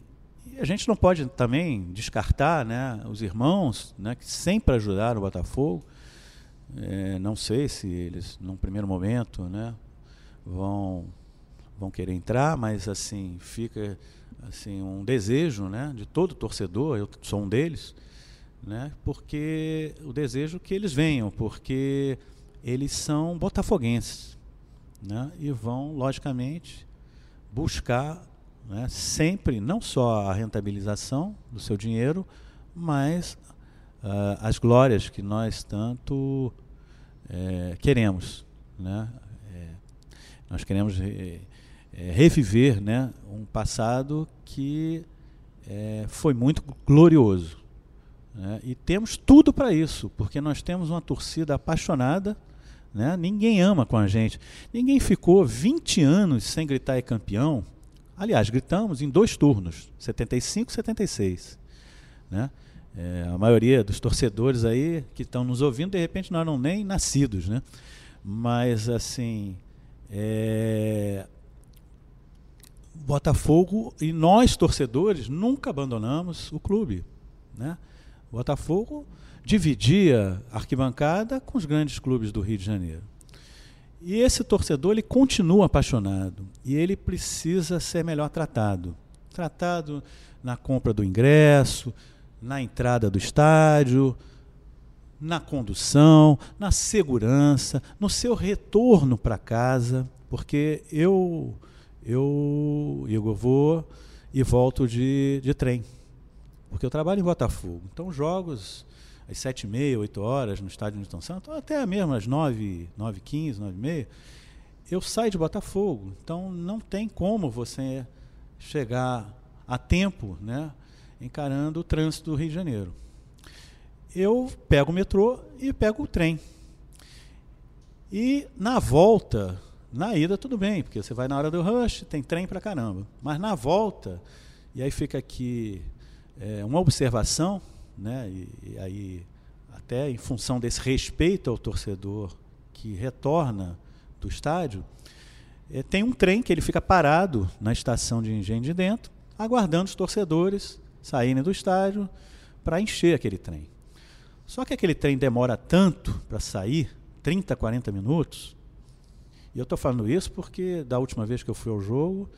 E a gente não pode também descartar né, os irmãos né, que sempre ajudaram o Botafogo. É, não sei se eles, num primeiro momento, né, vão, vão querer entrar, mas assim fica assim um desejo né, de todo torcedor, eu sou um deles, né, porque o desejo que eles venham, porque eles são botafoguenses né, e vão, logicamente, buscar né, sempre não só a rentabilização do seu dinheiro, mas uh, as glórias que nós tanto é, queremos. Né? É, nós queremos re, é, reviver né, um passado que é, foi muito glorioso. Né? E temos tudo para isso, porque nós temos uma torcida apaixonada. Né? Ninguém ama com a gente. Ninguém ficou 20 anos sem gritar é campeão. Aliás, gritamos em dois turnos, 75 e 76. Né? É, a maioria dos torcedores aí que estão nos ouvindo, de repente não eram nem nascidos, né? Mas assim, é... Botafogo e nós torcedores nunca abandonamos o clube, né? Botafogo dividia arquibancada com os grandes clubes do Rio de Janeiro. E esse torcedor ele continua apaixonado e ele precisa ser melhor tratado. Tratado na compra do ingresso, na entrada do estádio, na condução, na segurança, no seu retorno para casa, porque eu, eu, Igor, vou e volto de, de trem, porque eu trabalho em Botafogo. Então, jogos às sete e meia, oito horas no estádio Newton Santos, até mesmo às nove, nove quinze, nove e meia, eu saio de Botafogo. Então, não tem como você chegar a tempo, né? encarando o trânsito do Rio de Janeiro. Eu pego o metrô e pego o trem. E na volta, na ida tudo bem, porque você vai na hora do rush, tem trem para caramba. Mas na volta, e aí fica aqui é, uma observação, né, e, e aí até em função desse respeito ao torcedor que retorna do estádio, é, tem um trem que ele fica parado na estação de engenho de dentro, aguardando os torcedores saírem do estádio para encher aquele trem. Só que aquele trem demora tanto para sair, 30, 40 minutos. E eu estou falando isso porque da última vez que eu fui ao jogo,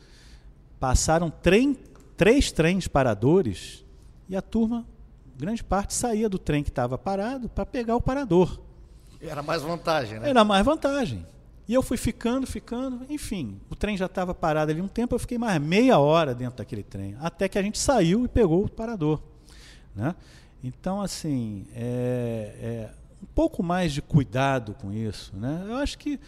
passaram trem, três trens paradores e a turma, grande parte, saía do trem que estava parado para pegar o parador. Era mais vantagem, né? Era mais vantagem. E eu fui ficando, ficando, enfim, o trem já estava parado ali um tempo, eu fiquei mais meia hora dentro daquele trem, até que a gente saiu e pegou o parador. Né? Então, assim, é, é um pouco mais de cuidado com isso. Né? Eu acho que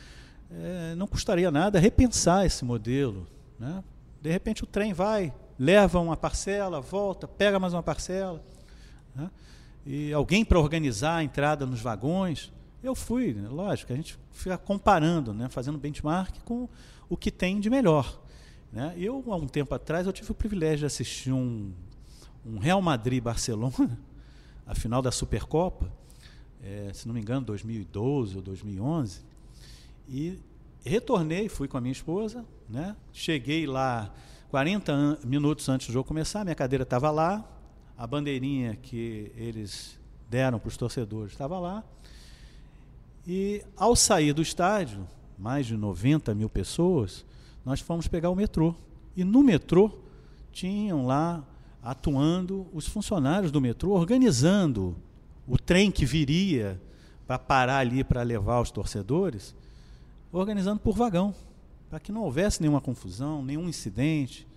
é, não custaria nada repensar esse modelo. Né? De repente o trem vai, leva uma parcela, volta, pega mais uma parcela. Né? E alguém para organizar a entrada nos vagões. Eu fui, né, lógico, a gente fica comparando, né, fazendo benchmark com o que tem de melhor. Né? Eu, há um tempo atrás, eu tive o privilégio de assistir um, um Real Madrid-Barcelona, a final da Supercopa, é, se não me engano, 2012 ou 2011, e retornei, fui com a minha esposa, né? cheguei lá 40 minutos antes do jogo começar, minha cadeira estava lá, a bandeirinha que eles deram para os torcedores estava lá, e ao sair do estádio, mais de 90 mil pessoas, nós fomos pegar o metrô. E no metrô tinham lá atuando os funcionários do metrô, organizando o trem que viria para parar ali para levar os torcedores, organizando por vagão, para que não houvesse nenhuma confusão, nenhum incidente,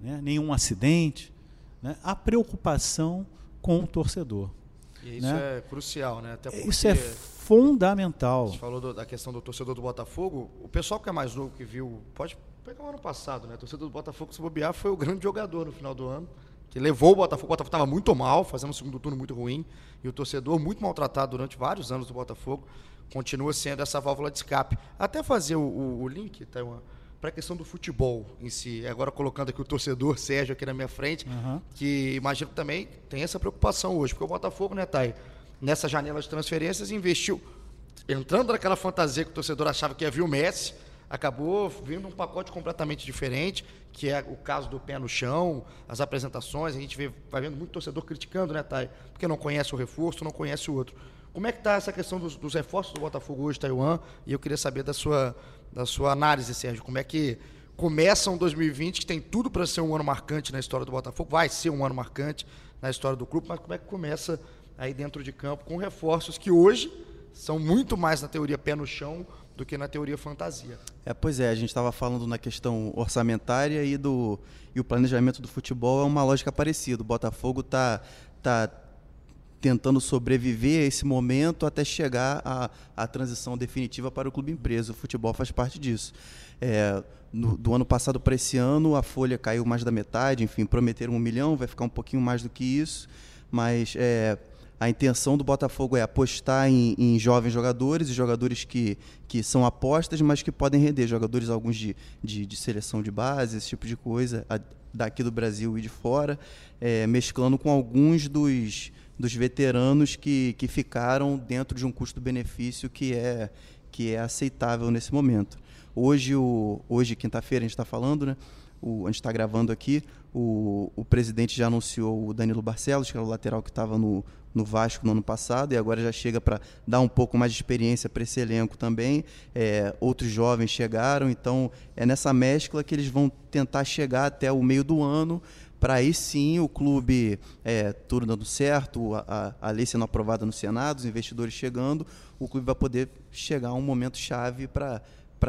né, nenhum acidente. Né, a preocupação com o torcedor. E isso né? é crucial, né? Isso é fundamental. Você falou do, da questão do torcedor do Botafogo. O pessoal que é mais novo que viu, pode pegar o ano passado, né? O torcedor do Botafogo, se bobear, foi o grande jogador no final do ano. Que levou o Botafogo. O Botafogo estava muito mal, fazendo um segundo turno muito ruim. E o torcedor, muito maltratado durante vários anos do Botafogo, continua sendo essa válvula de escape. Até fazer o, o, o link, uma, para a questão do futebol em si. Agora colocando aqui o torcedor Sérgio aqui na minha frente, uhum. que imagino que também tem essa preocupação hoje, porque o Botafogo, né, Thay, nessa janela de transferências investiu entrando naquela fantasia que o torcedor achava que ia vir o Messi, acabou vindo um pacote completamente diferente, que é o caso do pé no chão, as apresentações, a gente vê, vai vendo muito torcedor criticando, né, Thay? Porque não conhece o reforço, não conhece o outro. Como é que está essa questão dos, dos, reforços do Botafogo hoje, Taiwan? E eu queria saber da sua, da sua análise, Sérgio. Como é que começa um 2020 que tem tudo para ser um ano marcante na história do Botafogo, vai ser um ano marcante na história do clube, mas como é que começa aí dentro de campo com reforços que hoje são muito mais na teoria pé no chão do que na teoria fantasia. É, pois é, a gente estava falando na questão orçamentária e do e o planejamento do futebol é uma lógica parecida. O Botafogo está tá tentando sobreviver a esse momento até chegar à, à transição definitiva para o clube empresa. O futebol faz parte disso. É, no, do ano passado para esse ano, a folha caiu mais da metade, enfim, prometeram um milhão, vai ficar um pouquinho mais do que isso, mas é, a intenção do Botafogo é apostar em, em, jovens jogadores e jogadores que, que são apostas, mas que podem render. Jogadores, alguns de, de, de seleção de base, esse tipo de coisa, a, daqui do Brasil e de fora, é, mesclando com alguns dos, dos veteranos que, que ficaram dentro de um custo-benefício que é, que é aceitável nesse momento. Hoje, o, hoje quinta-feira, a gente está falando, né? O, a gente está gravando aqui, o, o presidente já anunciou o Danilo Barcelos, que era o lateral que estava no, no Vasco no ano passado e agora já chega para dar um pouco mais de experiência para esse elenco também. É, outros jovens chegaram, então é nessa mescla que eles vão tentar chegar até o meio do ano para aí sim o clube, é, tudo dando certo, a, a, lei sendo aprovada no Senado, os investidores chegando, o clube vai poder chegar a um momento chave para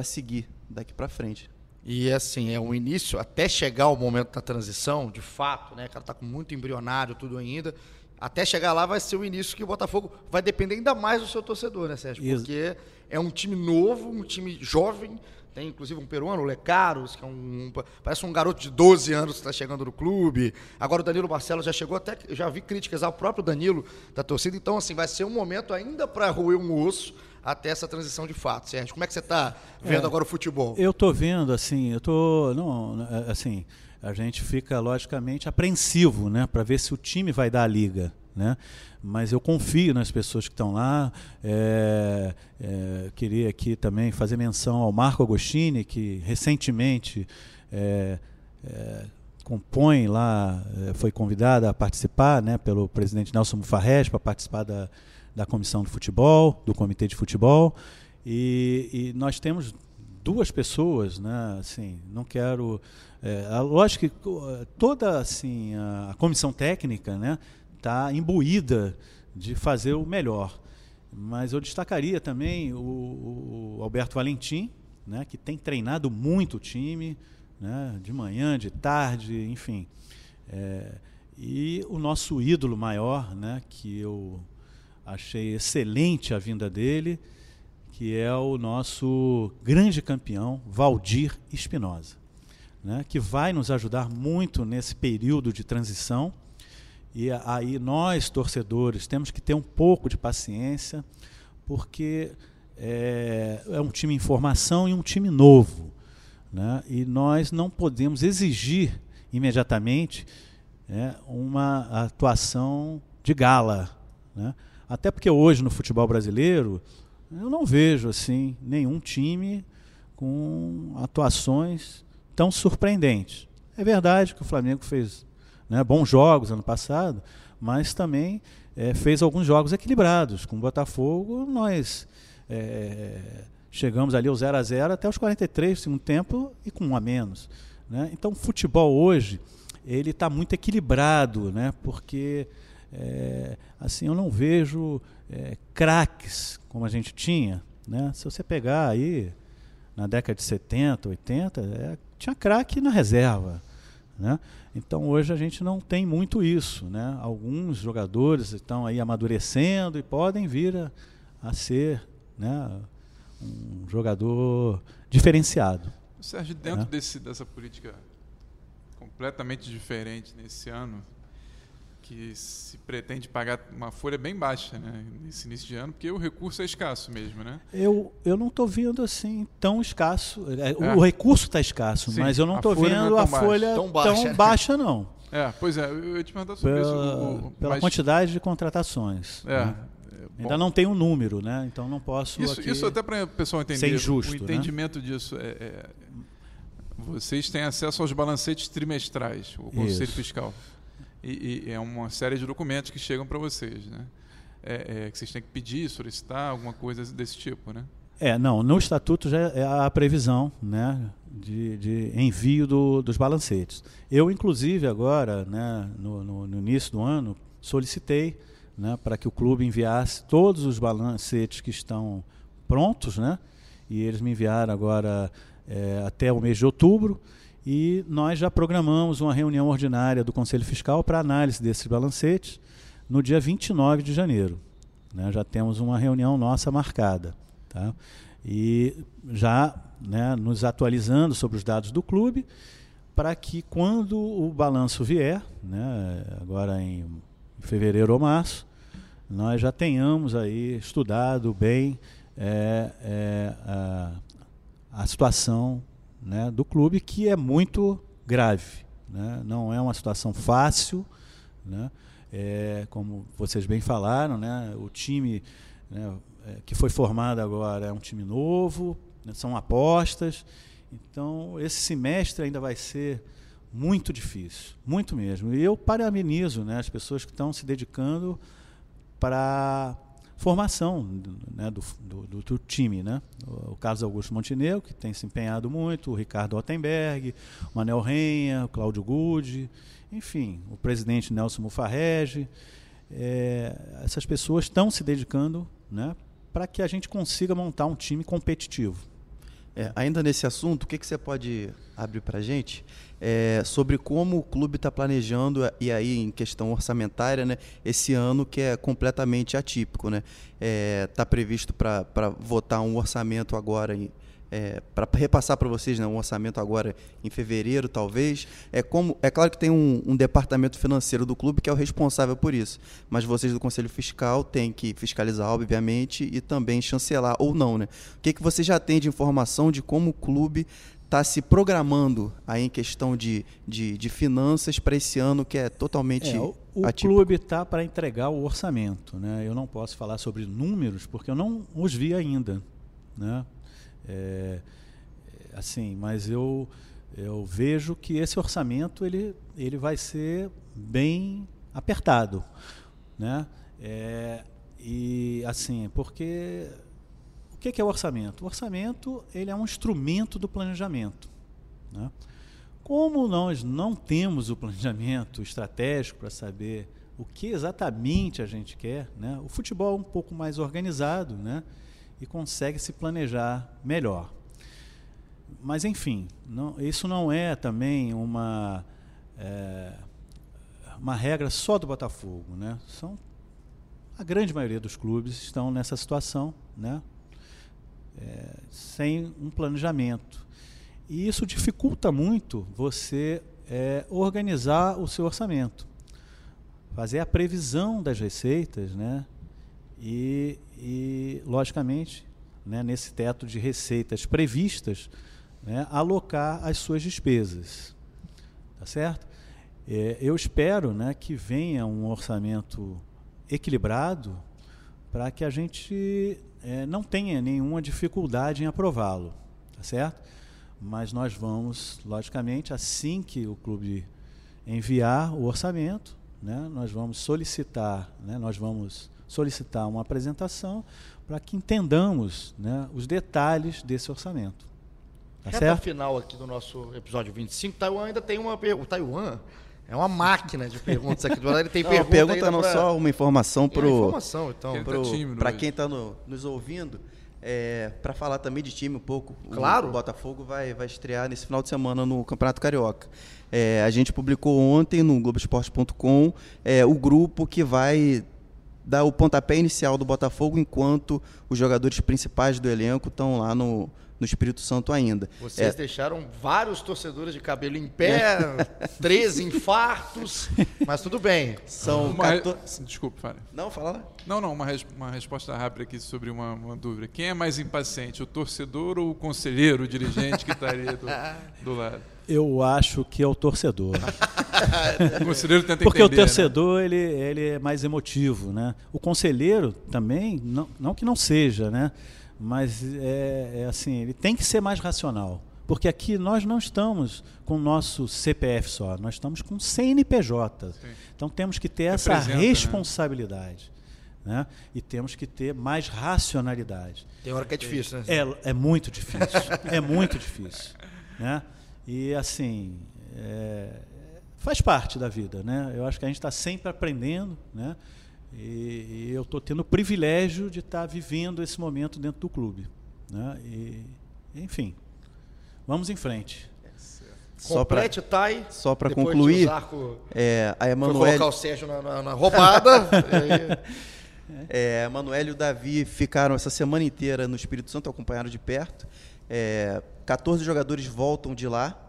seguir daqui para frente. E assim, é o início, até chegar o momento da transição, de fato, né? Cara, tá com muito embrionário tudo ainda até chegar lá vai ser o início que o Botafogo vai depender ainda mais do seu torcedor, né, Sérgio? Isso. Porque é um time novo, um time jovem, tem inclusive um peruano, o Lecaros, que é um, parece um garoto de 12 anos que está chegando no clube. Agora o Danilo Barcelos já chegou, até já vi críticas ao próprio Danilo da torcida. Então, assim, vai ser um momento ainda para roer um osso até essa transição de fato, Sérgio. Como é que você está vendo é, agora o futebol? Eu estou vendo, assim, eu estou, não, assim, a gente fica logicamente apreensivo, né, para ver se o time vai dar a liga, né? Mas eu confio nas pessoas que estão lá. É, é, queria aqui também fazer menção ao Marco Agostini, que recentemente é, é compõe lá, é, foi convidado a participar, né, pelo presidente Nelson Mufarres para participar da, da comissão de futebol, do comitê de futebol. E, e nós temos duas pessoas, né? Assim, não quero. É, lógico que toda assim a, a comissão técnica, né, está imbuída de fazer o melhor. Mas eu destacaria também o, o Alberto Valentim, né, que tem treinado muito o time, né, de manhã, de tarde, enfim. É, e o nosso ídolo maior, né, que eu achei excelente a vinda dele, que é o nosso grande campeão, Valdir Espinosa, né, que vai nos ajudar muito nesse período de transição. E aí nós, torcedores, temos que ter um pouco de paciência, porque é, é um time em formação e um time novo. Né? E nós não podemos exigir imediatamente né, uma atuação de gala. Né? Até porque hoje no futebol brasileiro eu não vejo assim nenhum time com atuações tão surpreendentes. É verdade que o Flamengo fez né, bons jogos ano passado, mas também é, fez alguns jogos equilibrados. Com o Botafogo, nós é, chegamos ali ao 0 a 0 até os 43 do segundo tempo e com um a menos. Né? Então, o futebol hoje ele está muito equilibrado, né? porque é, assim eu não vejo é, craques como a gente tinha. Né? Se você pegar aí na década de 70, 80, é, tinha craque na reserva. Né? Então hoje a gente não tem muito isso. Né? Alguns jogadores estão aí amadurecendo e podem vir a, a ser né, um jogador diferenciado. Sérgio, dentro né? desse, dessa política completamente diferente nesse ano, que se pretende pagar uma folha bem baixa né, nesse início de ano, porque o recurso é escasso mesmo, né? Eu, eu não estou vendo assim tão escasso. É, é. O recurso está escasso, Sim, mas eu não estou vendo é a folha tão baixa, tão baixa não. É, pois é, eu ia te perguntar sobre pela, isso. O, pela mas... quantidade de contratações. É. Né? Ainda Bom. não tem um número, né? Então não posso Isso, aqui... isso até para o pessoal entender. ser injusto, o né? entendimento disso é, é- Vocês têm acesso aos balancetes trimestrais, o Conselho Isso. Fiscal. E, e é uma série de documentos que chegam para vocês, né? É, é, que vocês têm que pedir, solicitar, alguma coisa desse tipo, né? É, não, no estatuto já é a previsão né, de, de envio do- dos balancetes. Eu, inclusive, agora, né, no, no- no início do ano, solicitei né, para que o clube enviasse todos os balancetes que estão prontos, né, e eles me enviaram agora é, até o mês de outubro, e nós já programamos uma reunião ordinária do Conselho Fiscal para análise desses balancetes no dia 29 de janeiro. né, já temos uma reunião nossa marcada. Tá? E já né, nos atualizando sobre os dados do clube, para que quando o balanço vier, né, agora em fevereiro ou março, nós já tenhamos aí estudado bem é, é, a, a situação né, do clube, que é muito grave. Né? Não é uma situação fácil, né? É, como vocês bem falaram, né, o time né, é, que foi formado agora é um time novo, né, são apostas. Então, esse semestre ainda vai ser muito difícil, muito mesmo. E eu parabenizo né, as pessoas que estão se dedicando para formação né, do, do, do, time. Né? O, o Carlos Augusto Montenegro, que tem se empenhado muito, o Ricardo Ottenberg, o Manel Renha, o Cláudio Gude, enfim, o presidente Nelson Mufarrege. É, essas pessoas estão se dedicando né, para que a gente consiga montar um time competitivo. É, ainda nesse assunto, o que, que você pode abrir para a gente é, sobre como o clube está planejando, e aí em questão orçamentária, né, esse ano que é completamente atípico. Está né? é, tá previsto para votar um orçamento agora é, para repassar para vocês né, um orçamento agora em fevereiro, talvez. É, como, é claro que tem um, um, departamento financeiro do clube que é o responsável por isso, mas vocês do Conselho Fiscal têm que fiscalizar, obviamente, e também chancelar, ou não. Né? O que, que você já tem de informação de como o clube está se programando aí em questão de, de, de finanças para esse ano que é totalmente é, o, clube está para entregar o orçamento. Né? Eu não posso falar sobre números porque eu não os vi ainda. Né? É, assim, mas eu, eu vejo que esse orçamento ele, ele vai ser bem apertado, né? É, e assim, porque o que é o orçamento? O orçamento ele é um instrumento do planejamento, né? Como nós não temos o planejamento estratégico para saber o que exatamente a gente quer, né? O futebol é um pouco mais organizado, né? e consegue se planejar melhor. Mas, enfim, não, isso não é também uma, é, uma regra só do Botafogo. Né? São, a grande maioria dos clubes estão nessa situação, né? É, sem um planejamento. E isso dificulta muito você é, organizar o seu orçamento, fazer a previsão das receitas, né? E, e, logicamente, né, nesse teto de receitas previstas, né, alocar as suas despesas. Tá certo? É, eu espero né, que venha um orçamento equilibrado para que a gente é, não tenha nenhuma dificuldade em aprová-lo. Tá certo? Mas nós vamos, logicamente, assim que o clube enviar o orçamento, né, nós vamos solicitar, né, nós vamos solicitar uma apresentação para que entendamos né, os detalhes desse orçamento. Tá Reta certo? final aqui do nosso episódio 25, Taiwan ainda tem uma pergunta. Taiwan é uma máquina de perguntas aqui do lado. Ele tem não, pergunta, pergunta não pra... só uma informação É, pro informação, então. Ele tá para hoje. quem está no, nos ouvindo, é, para falar também de time um pouco. o- Claro. O, Botafogo vai, vai estrear nesse final de semana no Campeonato Carioca. É, a gente publicou ontem no Globoesporte.com é, o grupo que vai dar o pontapé inicial do Botafogo enquanto os jogadores principais do elenco estão lá no, no Espírito Santo ainda. Vocês É, deixaram vários torcedores de cabelo em pé, 13 infartos, mas tudo bem. são Uma re- 14... Desculpa, fale. Não, fala lá. Não, não, uma, res- uma resposta rápida aqui sobre uma, uma dúvida. Quem é mais impaciente, o torcedor ou o conselheiro, o dirigente que estaria do, do lado? Eu acho que é o torcedor. o conselheiro tenta Porque o entender, né? torcedor ele, ele é mais emotivo, né? O conselheiro também, não, não que não seja, né? Mas é, é assim, ele tem que ser mais racional. Porque aqui nós não estamos com o nosso CPF só, nós estamos com CNPJ. Então temos que ter essa Representa, né? responsabilidade. Né? E temos que ter mais racionalidade. Tem hora que é difícil, né? É, é muito difícil. é muito difícil. Né? E assim, é, faz parte da vida. Né? Eu acho que a gente está sempre aprendendo. Né? E, e eu estou tendo o privilégio de estar vivendo esse momento dentro do clube. Né? E, enfim, vamos em frente. Só pra- Complete, Thay. Só para concluir, o Zarco é, a foi Emanuele, colocar o Sérgio na, na- na roubada. e aí- é, e o Davi ficaram essa semana inteira no Espírito Santo, acompanharam de perto. É, 14 jogadores voltam de lá,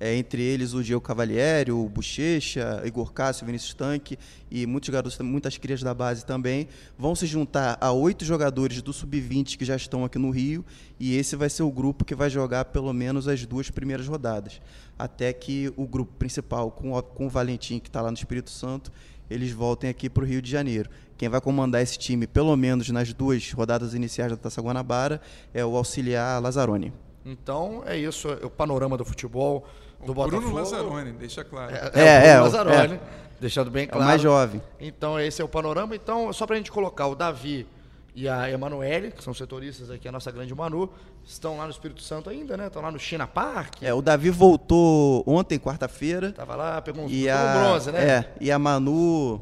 é, entre eles o Diego Cavalieri, o Bochecha, Igor Cássio, Vinícius Tanque e muitos garotos, muitas crias da base também. Vão se juntar a oito jogadores do Sub-20 que já estão aqui no Rio e esse vai ser o grupo que vai jogar pelo menos as duas primeiras rodadas. Até que o grupo principal, com o, com o Valentim, que está lá no Espírito Santo, eles voltem aqui para o Rio de Janeiro. Quem vai comandar esse time, pelo menos nas duas rodadas iniciais da Taça Guanabara, é o auxiliar Lazzaroni. Então é isso, é o panorama do futebol do O Botafogo. Bruno Lazzaroni, deixa claro. É, É, é, é, o Bruno Lazzaroni, deixando bem É o claro. mais jovem. Então esse é o panorama. Então, só para a gente colocar o Davi e a Emanuele, que são setoristas aqui, a nossa grande Manu, estão lá no Espírito Santo ainda, né? Estão lá no China Park. É, o Davi voltou ontem, quarta-feira. Tava lá, pegou um, E pegou um a, bronze, né? É, e a Manu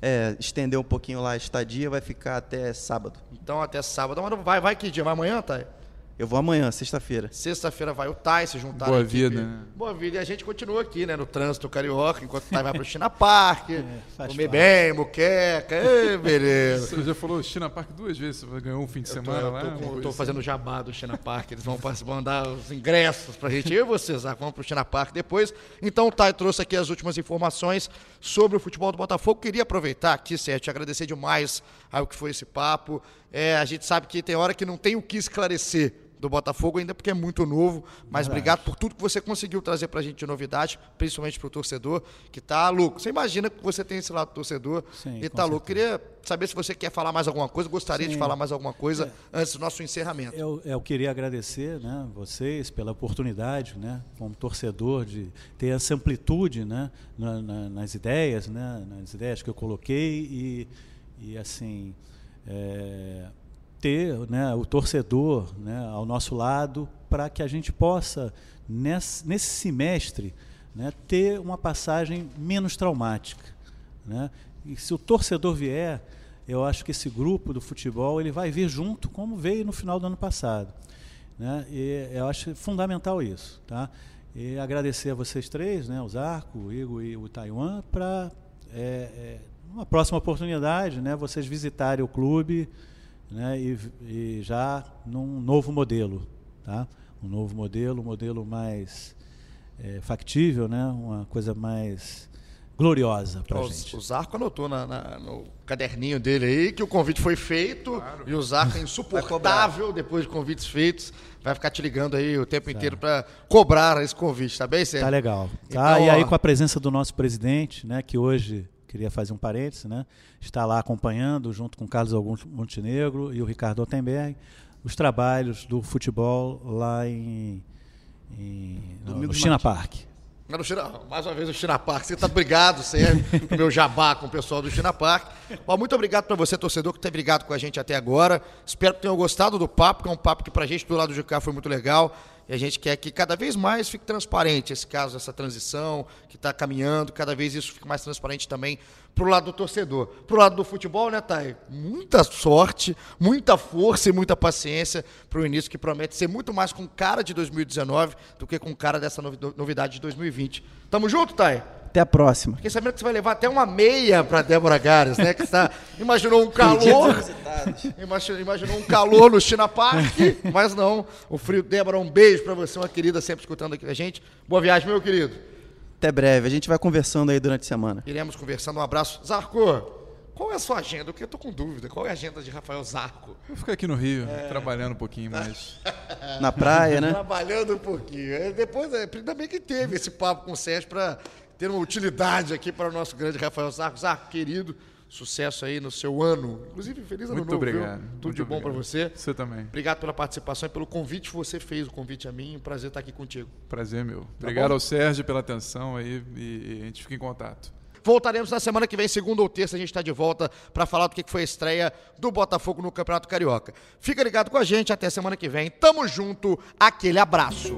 é, estendeu um pouquinho lá a estadia, vai ficar até sábado. Então até sábado. Mas vai, vai que dia? Vai amanhã, Thay? Eu vou amanhã, sexta-feira. Sexta-feira vai o Thay se juntar Boa vida, né? Boa vida. E a gente continua aqui, né? No trânsito carioca, enquanto o Thay vai pro China Park, faz comer parte. bem, muqueca. Ê, beleza. Você já falou China Park duas vezes, você ganhou um fim de Eu tô, semana eu lá. tô, com- coisa tô assim. fazendo jabá do China Park. Eles vão mandar os ingressos pra gente. Eu e vocês, ah, vamos pro China Park depois. Então o Thay trouxe aqui as últimas informações sobre o futebol do Botafogo. Queria aproveitar aqui, Sérgio, te agradecer demais ao que foi esse papo. É, a gente sabe que tem hora que não tem o que esclarecer do Botafogo, ainda porque é muito novo. Mas obrigado por tudo que você conseguiu trazer pra gente de novidade, principalmente pro torcedor, que tá louco. Você imagina que você tem esse lado torcedor Sim, e tá louco. Queria saber se você quer falar mais alguma coisa. Gostaria de Sim. falar mais alguma coisa antes do nosso encerramento. Eu, eu queria agradecer né, vocês pela oportunidade, né, como torcedor, de ter essa amplitude né, na- na- nas ideias, né, nas ideias que eu coloquei e, e assim, é, ter né, o torcedor né, ao nosso lado para que a gente possa, nesse, nesse semestre, né, ter uma passagem menos traumática. Né? E se o torcedor vier, eu acho que esse grupo do futebol ele vai vir junto, como veio no final do ano passado. Né? E eu acho fundamental isso. Tá? E agradecer a vocês três, né, o Zarco, o Igor e o Taiwan, para é, é, uma próxima oportunidade, né, vocês visitarem o clube né, e, e já num novo modelo. Tá? Um novo modelo, um modelo mais é, factível, né, uma coisa mais gloriosa para gente. O Zarco anotou na- na- no caderninho dele aí que o convite foi feito e o Zarco é insuportável depois de convites feitos. Vai ficar te ligando aí o tempo inteiro para cobrar esse convite, tá bem, Sérgio? Tá legal. Tá? Então, e aí ó. com a presença do nosso presidente, né, que hoje queria fazer um parêntese, né, está lá acompanhando junto com Carlos Augusto Montenegro e o Ricardo Ottenberg os trabalhos do futebol lá em, em no, no China. Park. Mais uma vez o China Park. Você tá obrigado, Sérgio, pro meu jabá com o pessoal do China Park. Ó, muito obrigado para você, torcedor, que tem brigado com a gente até agora. Espero que tenham gostado do papo, que é um papo que pra gente do lado de cá foi muito legal. E a gente quer que cada vez mais fique transparente esse caso, essa transição que está caminhando, cada vez isso fique mais transparente também pro lado do torcedor. Pro lado do futebol, né, Thay? Muita sorte, muita força e muita paciência pro início que promete ser muito mais com cara de 2019 do que com cara dessa novi- novidade de 2020. Tamo junto, Thay? Até a próxima. Fiquei sabendo que você vai levar até uma meia para Débora Gares, né? Que está, imaginou um calor, imagi- imaginou um calor no China Park, mas não. O frio, Débora, um beijo para você, uma querida sempre escutando aqui a gente. Boa viagem, meu querido. Até breve. A gente vai conversando aí durante a semana. Iremos conversando. Um abraço. Zarco, qual é a sua agenda? Porque eu tô com dúvida. Qual é a agenda de Rafael Zarco? Vou ficar aqui no Rio, trabalhando um pouquinho mais. Na praia, né? Trabalhando um pouquinho. É, Depois, é, ainda bem que teve esse papo com o Sérgio para ter uma utilidade aqui para o nosso grande Rafael Sarco. Sarco, querido, sucesso aí no seu ano. Inclusive, feliz ano Muito novo. viu? obrigado. Tudo Muito de bom para você. Você também. Obrigado pela participação e pelo convite que você fez, o convite a mim. Um prazer estar aqui contigo. Prazer meu. Obrigado bom? ao Sérgio pela atenção aí e, e a gente fica em contato. Voltaremos na semana que vem, segunda ou terça, a gente está de volta para falar do que foi a estreia do Botafogo no Campeonato Carioca. Fica ligado com a gente, até semana que vem. Tamo junto, aquele abraço.